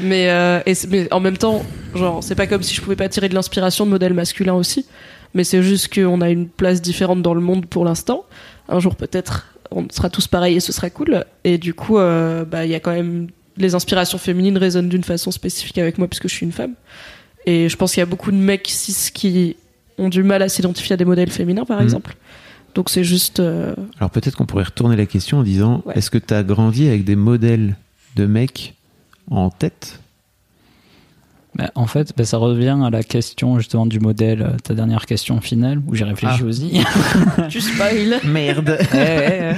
Mais euh, et mais en même temps genre c'est pas comme si je pouvais pas tirer de l'inspiration de modèles masculins aussi. Mais c'est juste qu'on a une place différente dans le monde pour l'instant. Un jour peut-être on sera tous pareils et ce sera cool. Et du coup euh, bah il y a quand même les inspirations féminines résonnent d'une façon spécifique avec moi puisque je suis une femme. Et je pense qu'il y a beaucoup de mecs cis qui ont du mal à s'identifier à des modèles féminins, par Mhm. exemple. Donc c'est juste. euh, alors peut-être qu'on pourrait retourner la question en disant Ouais. est-ce que tu as grandi avec des modèles de mecs en tête? Bah, en fait, bah, ça revient à la question justement du modèle, euh, ta dernière question finale, où j'ai réfléchi Ah. aussi. tu spoil. merde Ouais, ouais, ouais.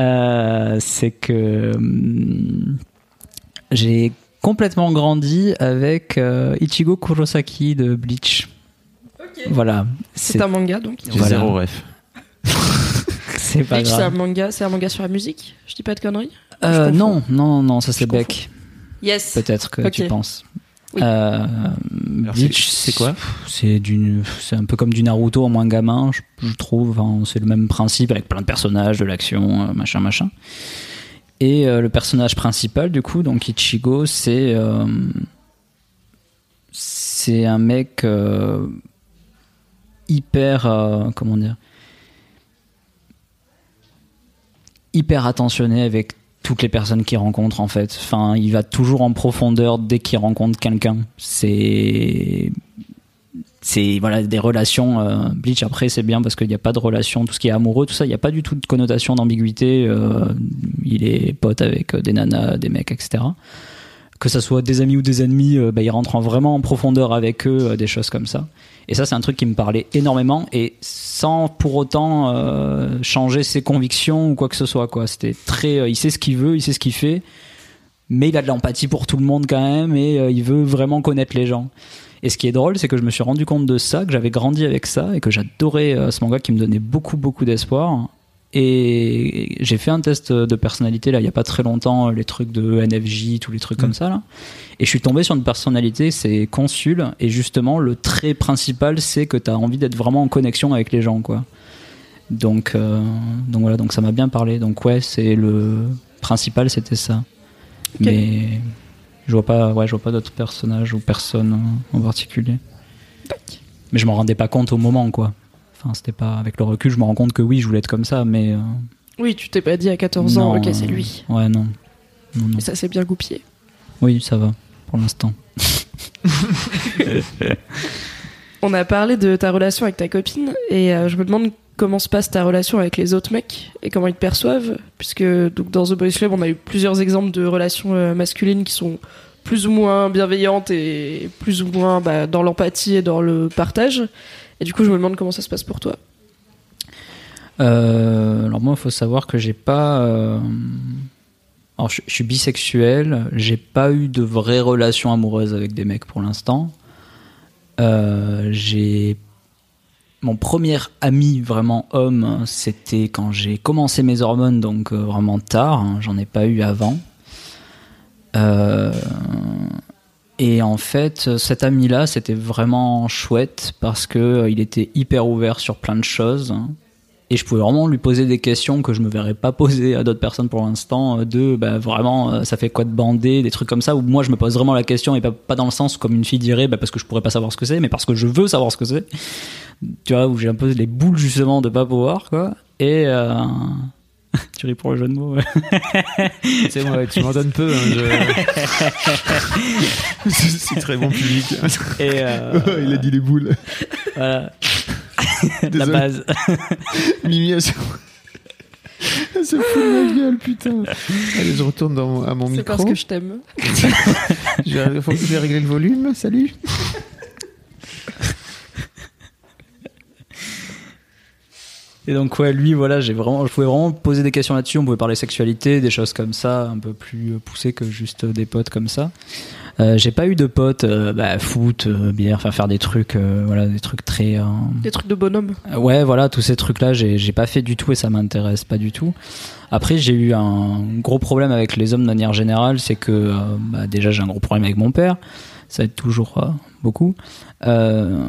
Euh, c'est que hum, j'ai complètement grandi avec euh, Ichigo Kurosaki de Bleach. Voilà. C'est un manga donc. j'ai Voilà. zéro ref C'est pas Bleach, c'est un grave. manga, c'est un manga sur la musique. Je dis pas de conneries. Euh, non, non, non, ça c'est. Beck. Yes. Peut-être que tu penses. Oui. Euh, Alors, Bleach, c'est- quoi C'est du, c'est un peu comme du Naruto en moins gamin, je, je trouve. Enfin, c'est le même principe avec plein de personnages, de l'action, euh, machin, machin. Et euh, le personnage principal, du coup, donc Ichigo, c'est euh, c'est un mec euh, hyper, euh, comment dire, hyper attentionné avec toutes les personnes qu'il rencontre en fait. Enfin, il va toujours en profondeur dès qu'il rencontre quelqu'un. C'est c'est voilà des relations euh, Bleach après c'est bien parce qu'il n'y a pas de relation tout ce qui est amoureux tout ça il n'y a pas du tout de connotation d'ambiguïté euh, il est pote avec euh, des nanas des mecs etc que ça soit des amis ou des ennemis euh, bah, il rentre en- vraiment en profondeur avec eux euh, des choses comme ça. Et ça c'est un truc qui me parlait énormément et sans pour autant euh, changer ses convictions ou quoi que ce soit c'était très il sait ce qu'il veut il sait ce qu'il fait mais il a de l'empathie pour tout le monde quand même et il veut vraiment connaître les gens. Et ce qui est drôle, c'est que je me suis rendu compte de ça, que j'avais grandi avec ça et que j'adorais ce manga qui me donnait beaucoup, beaucoup d'espoir. Et j'ai fait un test de personnalité là il y a pas très longtemps, les trucs de NFJ, tous les trucs comme ça là. Et je suis tombé sur une personnalité, c'est consul. Et justement, le trait principal, c'est que tu as envie d'être vraiment en connexion avec les gens, quoi. Donc, euh, donc voilà, donc ça m'a bien parlé. Donc ouais, c'est le principal, c'était ça. Mais je vois pas, ouais, je vois pas d'autres personnages ou personnes en particulier. Mais je m'en rendais pas compte au moment, quoi. Enfin, c'était pas avec le recul, je me rends compte que oui, je voulais être comme ça, mais euh, Oui, tu t'es pas dit à 14 ans, ok, c'est euh, lui. Ouais, non. Non, non. Et ça s'est bien goupillé. Oui, ça va pour l'instant. On a parlé de ta relation avec ta copine et euh, je me demande comment se passe ta relation avec les autres mecs et comment ils te perçoivent puisque donc dans The Boys Club on a eu plusieurs exemples de relations euh, masculines qui sont plus ou moins bienveillantes et plus ou moins bah, dans l'empathie et dans le partage et du coup je me demande comment ça se passe pour toi. Euh, alors moi, il faut savoir que j'ai pas. euh, Alors, je, suis bisexuel. J'ai pas eu de vraies relations amoureuses avec des mecs pour l'instant. Euh, j'ai mon premier ami vraiment homme, c'était quand j'ai commencé mes hormones, donc vraiment tard. hein, J'en ai pas eu avant. Euh, et en fait, cet ami-là, c'était vraiment chouette parce que euh, il était hyper ouvert sur plein de choses. Et je pouvais vraiment lui poser des questions que je me verrais pas poser à d'autres personnes pour l'instant. euh, De bah, vraiment, euh, ça fait quoi de bander, des trucs comme ça. Où moi, je me pose vraiment la question et pas, pas dans le sens comme une fille dirait, bah, parce que je pourrais pas savoir ce que c'est, mais parce que je veux savoir ce que c'est. Tu vois, où j'ai un peu les boules justement de pas pouvoir, quoi. Et. tu ris pour le jeu de mots. C'est tu m'en donnes peu. hein, je- c'est très bon public. Et euh, Il a dit les boules. voilà. la base. Mimi, elle se... elle se fout de ma gueule, putain. Allez, je retourne dans mon- à mon C'est micro. parce que je t'aime. Je vais régler le volume. Salut. Et donc ouais, lui voilà, j'ai vraiment, je pouvais vraiment poser des questions là-dessus. On pouvait parler sexualité, des choses comme ça, un peu plus poussées que juste des potes comme ça. Euh, j'ai pas eu de potes euh, bah, foot, euh, bière, enfin faire des trucs, euh, voilà, des trucs très. euh, Des trucs de bonhomme. Ouais, voilà, tous ces trucs-là, j'ai pas fait du tout et ça m'intéresse pas du tout. Après, j'ai eu un gros problème avec les hommes de manière générale, c'est que euh, bah, déjà j'ai un gros problème avec mon père, ça aide toujours euh, beaucoup. Euh,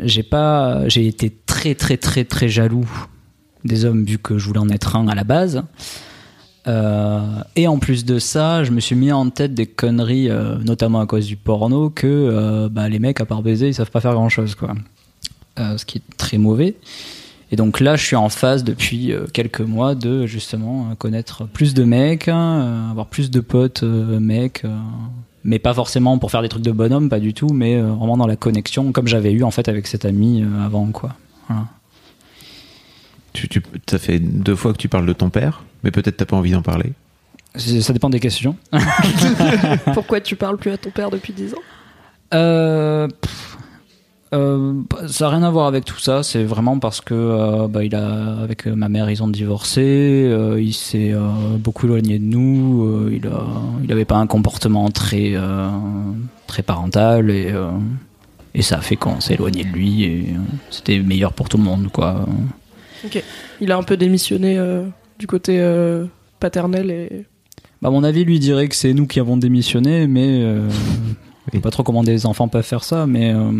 j'ai pas, j'ai été très très très très jaloux des hommes vu que je voulais en être un à la base. Euh, et en plus de ça, je me suis mis en tête des conneries, euh, notamment à cause du porno, que bah, les mecs à part baiser, ils savent pas faire grand chose, quoi. Ce qui est très mauvais. Et donc là, je suis en phase depuis quelques mois de justement connaître plus de mecs, hein, avoir plus de potes mecs, mais pas forcément pour faire des trucs de bonhomme, pas du tout, mais euh, vraiment dans la connexion, comme j'avais eu en fait avec cet ami euh, avant, quoi. Voilà. Tu, tu ça fait deux fois que tu parles de ton père, mais peut-être t'as pas envie d'en parler. Ça dépend des questions. Pourquoi tu parles plus à ton père depuis 10 ans? Euh, pff, euh, ça n'a rien à voir avec tout ça. C'est vraiment parce que euh, bah, il a, avec euh, ma mère, ils ont divorcé. euh, il s'est beaucoup éloigné de nous. il a, il avait pas un comportement très, très parental et, et ça a fait qu'on s'est éloigné de lui. Et c'était meilleur pour tout le monde, quoi. Ok. Il a un peu démissionné du côté paternel et. Bah, à mon avis, lui dirait que c'est nous qui avons démissionné, mais je sais pas trop comment des enfants peuvent faire ça, mais euh,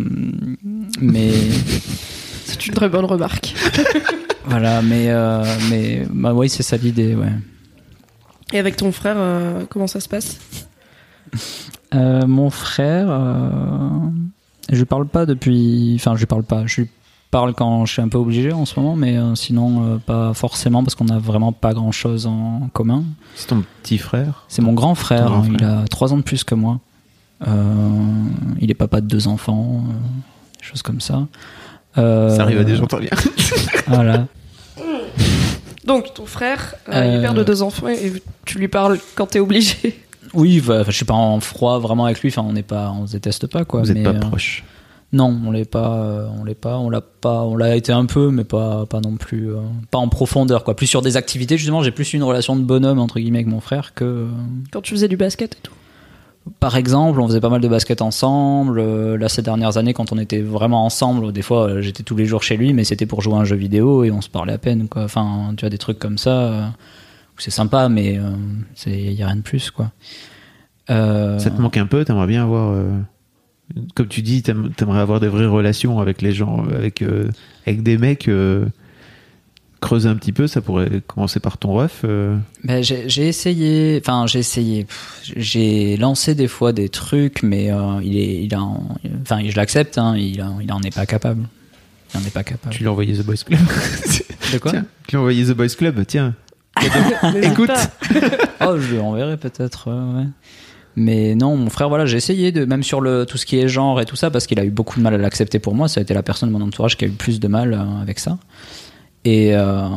mais C'est une très bonne remarque. Voilà, mais, euh, mais bah oui, c'est ça l'idée, ouais. Et avec ton frère, euh, comment ça se passe? Euh, mon frère, euh, je lui parle pas depuis. Enfin, je lui parle pas. Je lui parle quand je suis un peu obligé en ce moment, mais euh, sinon, euh, pas forcément parce qu'on a vraiment pas grand chose en commun. C'est ton petit frère? C'est mon grand frère, grand hein, il frère. a trois ans de plus que moi. Euh, il est papa de deux enfants, euh, des choses comme ça. Euh, Ça arrive à des gens, viens. Voilà. Donc, ton frère, euh, il est Euh, père de deux enfants et tu lui parles quand t'es obligé. Oui, bah, je suis pas en froid vraiment avec lui. Enfin, on n'est pas, on se déteste pas quoi. Vous êtes mais, pas euh, proche. Non, on l'est pas, euh, on l'est pas, on l'a pas, on l'a été un peu, mais pas, pas non plus, euh, pas en profondeur quoi. Plus sur des activités justement, j'ai plus une relation de bonhomme entre guillemets avec mon frère que, euh, Quand tu faisais du basket et tout. Par exemple, on faisait pas mal de basket ensemble. euh, là, ces dernières années, quand on était vraiment ensemble, des fois, euh, j'étais tous les jours chez lui, mais c'était pour jouer à un jeu vidéo et on se parlait à peine quoi. Enfin, tu vois des trucs comme ça, euh, c'est sympa, mais euh, c'est y a rien de plus quoi. Ça te manque un peu, t'aimerais bien avoir. comme tu dis, t'aimerais avoir des vraies relations avec les gens, avec, avec des mecs. Creuser un petit peu, ça pourrait commencer par ton ref. euh. Ben, j'ai essayé, enfin j'ai essayé, j'ai lancé des fois des trucs, mais euh, il est, il en- enfin je l'accepte, hein, il, a- il en est pas capable. Il en est pas capable. Tu lui as envoyé The Boys Club. De quoi? Tiens, tu lui as envoyé The Boys Club, tiens. N'hésite Écoute. Oh, je lui enverrai peut-être. euh, ouais. Mais non, mon frère, voilà, j'ai essayé de, même sur le tout ce qui est genre et tout ça, parce qu'il a eu beaucoup de mal à l'accepter pour moi. Ça a été la personne de mon entourage qui a eu le plus de mal euh, avec ça. Et euh,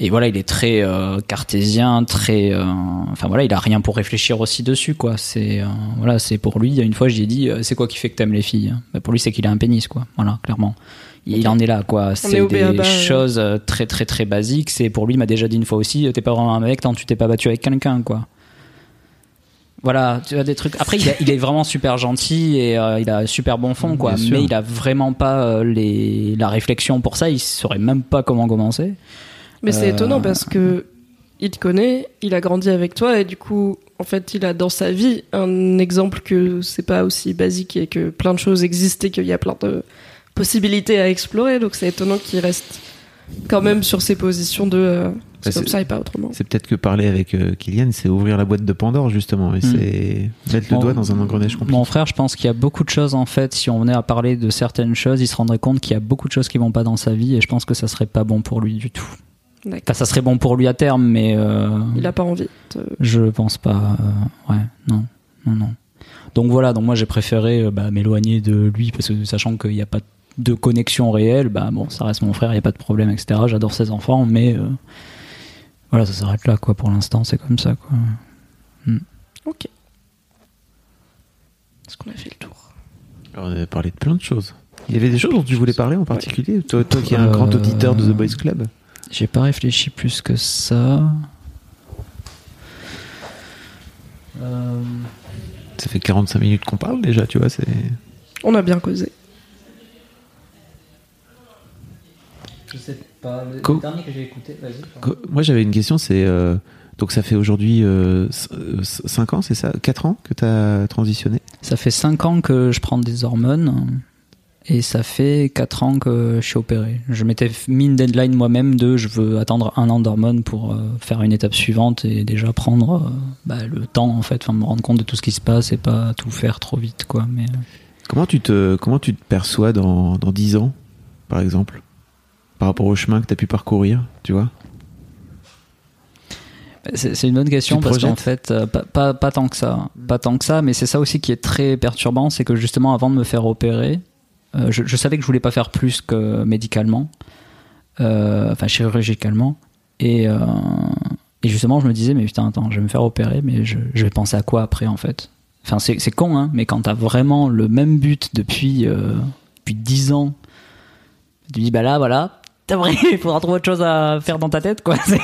et voilà, il est très euh, cartésien, très, euh, enfin voilà, il a rien pour réfléchir aussi dessus, quoi. C'est voilà, c'est pour lui. Une fois, j'ai dit, c'est quoi qui fait que t'aimes les filles Bah, Pour lui, c'est qu'il a un pénis, quoi. Voilà, clairement. Il en est là, quoi. C'est des choses très, très, très basiques. C'est pour lui, il m'a déjà dit une fois aussi, t'es pas vraiment un mec tant que tu t'es pas battu avec quelqu'un, quoi. Voilà, tu as des trucs. Après, il, a- il est vraiment super gentil et euh, il a un super bon fond, quoi. Bien sûr. Mais il a vraiment pas euh, les, la réflexion pour ça. Il saurait même pas comment commencer. Mais c'est Euh, étonnant parce que il te connaît, il a grandi avec toi et du coup, en fait, il a dans sa vie un exemple que c'est pas aussi basique et que plein de choses existent et qu'il y a plein de possibilités à explorer. Donc c'est étonnant qu'il reste quand même sur ses positions de euh, c'est Bah, comme c'est- ça et pas autrement. C'est peut-être que parler avec euh, Kylian, c'est ouvrir la boîte de Pandore, justement. Et Mm. c'est mettre le doigt dans un engrenage compliqué. Mon frère, je pense qu'il y a beaucoup de choses en fait. Si on venait à parler de certaines choses, il se rendrait compte qu'il y a beaucoup de choses qui vont pas dans sa vie et je pense que ça serait pas bon pour lui du tout. Enfin, ça serait bon pour lui à terme, mais euh, Il a pas envie. de- je pense pas. euh, ouais, non, non, non. Donc voilà, donc moi j'ai préféré euh, bah, m'éloigner de lui parce que sachant qu'il n'y a pas de connexion réelle, bah bon, ça reste mon frère, il n'y a pas de problème, etc. J'adore ses enfants, mais euh, voilà, ça s'arrête là, quoi. Pour l'instant, c'est comme ça, quoi. Ok. Est-ce qu'on a fait le tour? Alors, on a parlé de plein de choses. Il y avait des choses dont tu voulais parler en particulier? Toi, toi qui es un Euh, grand auditeur de The Boys Club? J'ai pas réfléchi plus que ça. Euh, Ça fait 45 minutes qu'on parle déjà, tu vois. C'est... On a bien causé. Je sais pas. Le, Co- dernier que j'ai écouté, vas-y. Moi j'avais une question, c'est. euh, donc ça fait aujourd'hui 5 ans, c'est ça 4 ans que tu as transitionné? Ça fait 5 ans que je prends des hormones et ça fait 4 ans que je suis opéré. Je m'étais mis une deadline moi-même de je veux attendre un an d'hormones pour euh, faire une étape suivante et déjà prendre euh, bah, le temps en fait, enfin me rendre compte de tout ce qui se passe et pas tout faire trop vite quoi. Mais euh, Comment tu te, comment tu te perçois dans, dans 10 ans, par exemple? Par rapport au chemin que tu as pu parcourir, tu vois? C'est une bonne question parce qu'en fait, euh, pas, pas, pas tant que ça. Pas tant que ça, mais c'est ça aussi qui est très perturbant, c'est que justement avant de me faire opérer, euh, je, je savais que je voulais pas faire plus que médicalement, euh, enfin chirurgicalement, et, et justement je me disais mais putain attends, je vais me faire opérer, mais je, je vais penser à quoi après en fait? Enfin c'est c'est con hein, mais quand t'as vraiment le même but depuis depuis 10 ans, tu dis bah là voilà, après, il faudra trouver autre chose à faire dans ta tête, quoi. C'est,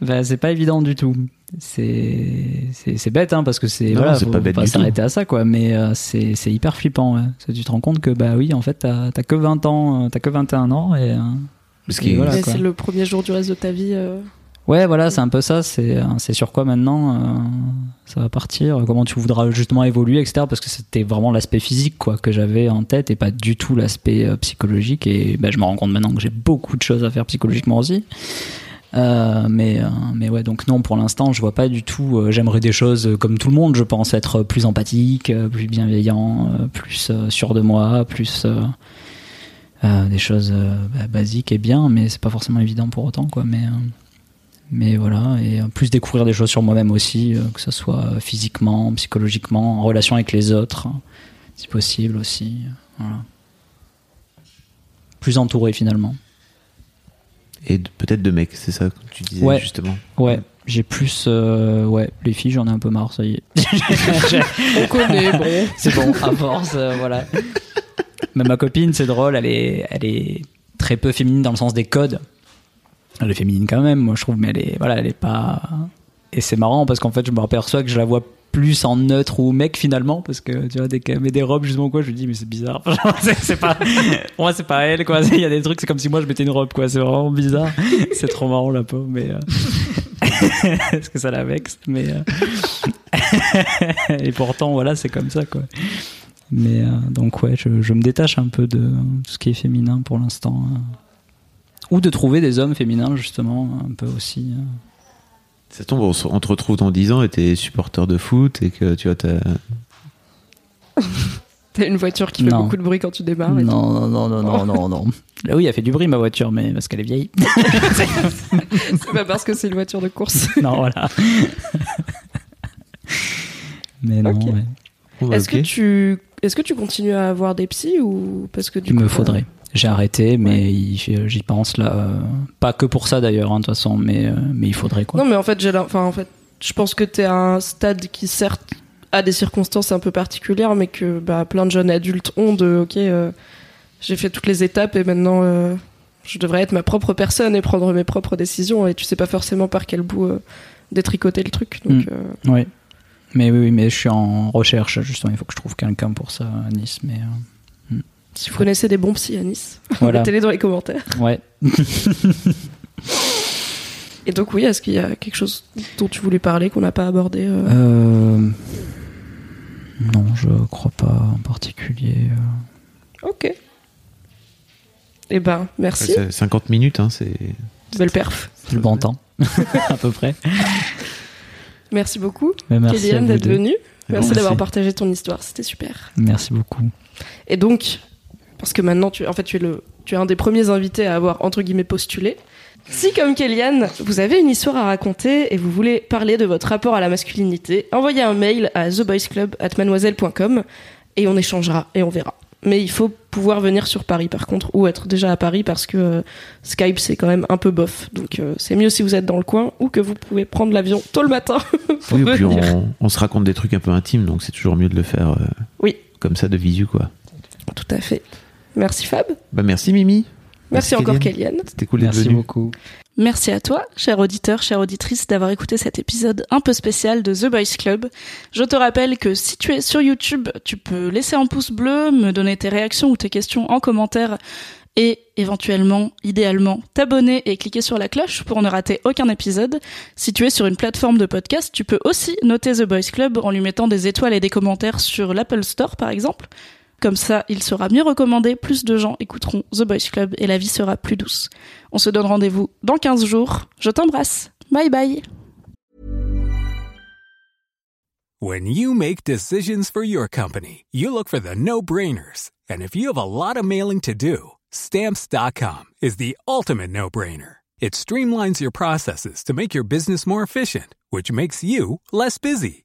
ben, c'est pas évident du tout. C'est, bête, hein, parce que c'est, Non, voilà, c'est faut, pas pas s'arrêter à ça, quoi. Mais euh, c'est, c'est hyper flippant, ouais. Parce que tu te rends compte que, bah oui, en fait, t'as, t'as que 20 ans, euh, t'as que 21 ans, et, euh, Parce Et voilà. Quoi. c'est le premier jour du reste de ta vie. euh, Ouais, voilà, c'est un peu ça. C'est, c'est sur quoi maintenant euh, ça va partir Comment tu voudras justement évoluer, etc. Parce que c'était vraiment l'aspect physique quoi que j'avais en tête et pas du tout l'aspect euh, psychologique. Et ben, je me rends compte maintenant que j'ai beaucoup de choses à faire psychologiquement aussi. Euh, mais, mais ouais, donc non, pour l'instant, je vois pas du tout. J'aimerais des choses comme tout le monde, je pense, être plus empathique, plus bienveillant, plus sûr de moi, plus des choses bah, basiques et bien, mais c'est pas forcément évident pour autant, quoi. Mais mais voilà, et euh, plus découvrir des choses sur moi-même aussi, euh, que ce soit euh, physiquement, psychologiquement, en relation avec les autres, hein, si possible aussi. Voilà. Plus entouré finalement. Et peut-être de mecs, c'est ça que tu disais Ouais. justement. Ouais, j'ai plus. euh, ouais, les filles, j'en ai un peu marre, ça y est. On connaît, bon. c'est bon, à force, euh, voilà. Mais ma copine, c'est drôle, elle est, elle est très peu féminine dans le sens des codes. Elle est féminine quand même, moi je trouve, mais elle est, voilà, elle est pas. Et c'est marrant parce qu'en fait, je me aperçois que je la vois plus en neutre ou mec finalement, parce que tu vois, dès qu'elle met des robes justement quoi, je lui dis, mais c'est bizarre. Moi, c'est pas elle, quoi. Il y a des trucs, c'est comme si moi je mettais une robe, quoi. C'est vraiment bizarre. C'est trop marrant, la peau, mais. euh, Est-ce que ça la vexe? Mais. euh, Et pourtant, voilà, c'est comme ça, quoi. Mais euh, donc, ouais, je, je me détache un peu de tout ce qui est féminin pour l'instant. Euh. Ou de trouver des hommes féminins, justement, un peu aussi. euh. Ça tombe, on, se- on te retrouve dans 10 ans et t'es supporter de foot et que tu vois, t'as. T'as une voiture qui fait Non. beaucoup de bruit quand tu démarres. et Non, non, non, non, non, non, non. Là, oui, elle fait du bruit, ma voiture, mais parce qu'elle est vieille. C'est pas parce que c'est une voiture de course. non, voilà. mais non, Ok. ouais. Bon, bah, Est-ce que tu est-ce que tu continues à avoir des psys ou parce que du Il coup, me euh, faudrait. J'ai arrêté, mais il- j'y pense là. euh, Pas que pour ça d'ailleurs, hein, de toute façon, mais, euh, mais il faudrait quoi. Non, mais en fait, j'ai, enfin, en fait, je pense que t'es à un stade qui certes a des circonstances un peu particulières, mais que bah, plein de jeunes adultes ont de, ok, euh, j'ai fait toutes les étapes et maintenant euh, je devrais être ma propre personne et prendre mes propres décisions. Et tu sais pas forcément par quel bout euh, détricoter le truc. Donc, Mm. euh, Oui. Mais oui, mais je suis en recherche, justement. Il faut que je trouve quelqu'un pour ça à Nice. Mais euh, si vous connaissez des bons psys à Nice, voilà. mettez-les dans les commentaires. Ouais. Et donc, oui, est-ce qu'il y a quelque chose dont tu voulais parler qu'on n'a pas abordé euh Euh, Non, je crois pas en particulier. euh. Ok. Eh ben, merci. C'est 50 minutes, hein, c'est. Belle perf. C'est le bon temps, à peu près. Merci beaucoup, Kéliane, d'être venue. Merci Merci. d'avoir partagé ton histoire, c'était super. Merci beaucoup. Et donc, parce que maintenant, tu, en fait, tu es, le, tu es un des premiers invités à avoir, entre guillemets, postulé. Si, comme Kéliane, vous avez une histoire à raconter et vous voulez parler de votre rapport à la masculinité, envoyez un mail à theboysclub.mademoiselle.com et on échangera et on verra. Mais il faut pouvoir venir sur Paris, par contre, ou être déjà à Paris parce que euh, Skype, c'est quand même un peu bof. Donc, euh, c'est mieux si vous êtes dans le coin ou que vous pouvez prendre l'avion tôt le matin. pour Oui, puis venir. on, on se raconte des trucs un peu intimes, donc c'est toujours mieux de le faire euh, Oui. comme ça de visu, quoi. Tout à fait. Merci Fab. Bah, merci Mimi. Merci, encore Kéliane. C'était cool d'être Merci venu. beaucoup. Merci à toi, cher auditeur, chère auditrice, d'avoir écouté cet épisode un peu spécial de The Boys Club. Je te rappelle que si tu es sur YouTube, tu peux laisser un pouce bleu, me donner tes réactions ou tes questions en commentaire et éventuellement, idéalement, t'abonner et cliquer sur la cloche pour ne rater aucun épisode. Si tu es sur une plateforme de podcast, tu peux aussi noter The Boys Club en lui mettant des étoiles et des commentaires sur l'Apple Store par exemple. Comme ça, il sera mieux recommandé, plus de gens écouteront The Boys Club et la vie sera plus douce. On se donne rendez-vous dans 15 jours. Je t'embrasse. Bye bye. When you make decisions for your company, you look for the no-brainers. And if you have a lot of mailing to do, stamps.com is the ultimate no-brainer. It streamlines your processes to make your business more efficient, which makes you less busy.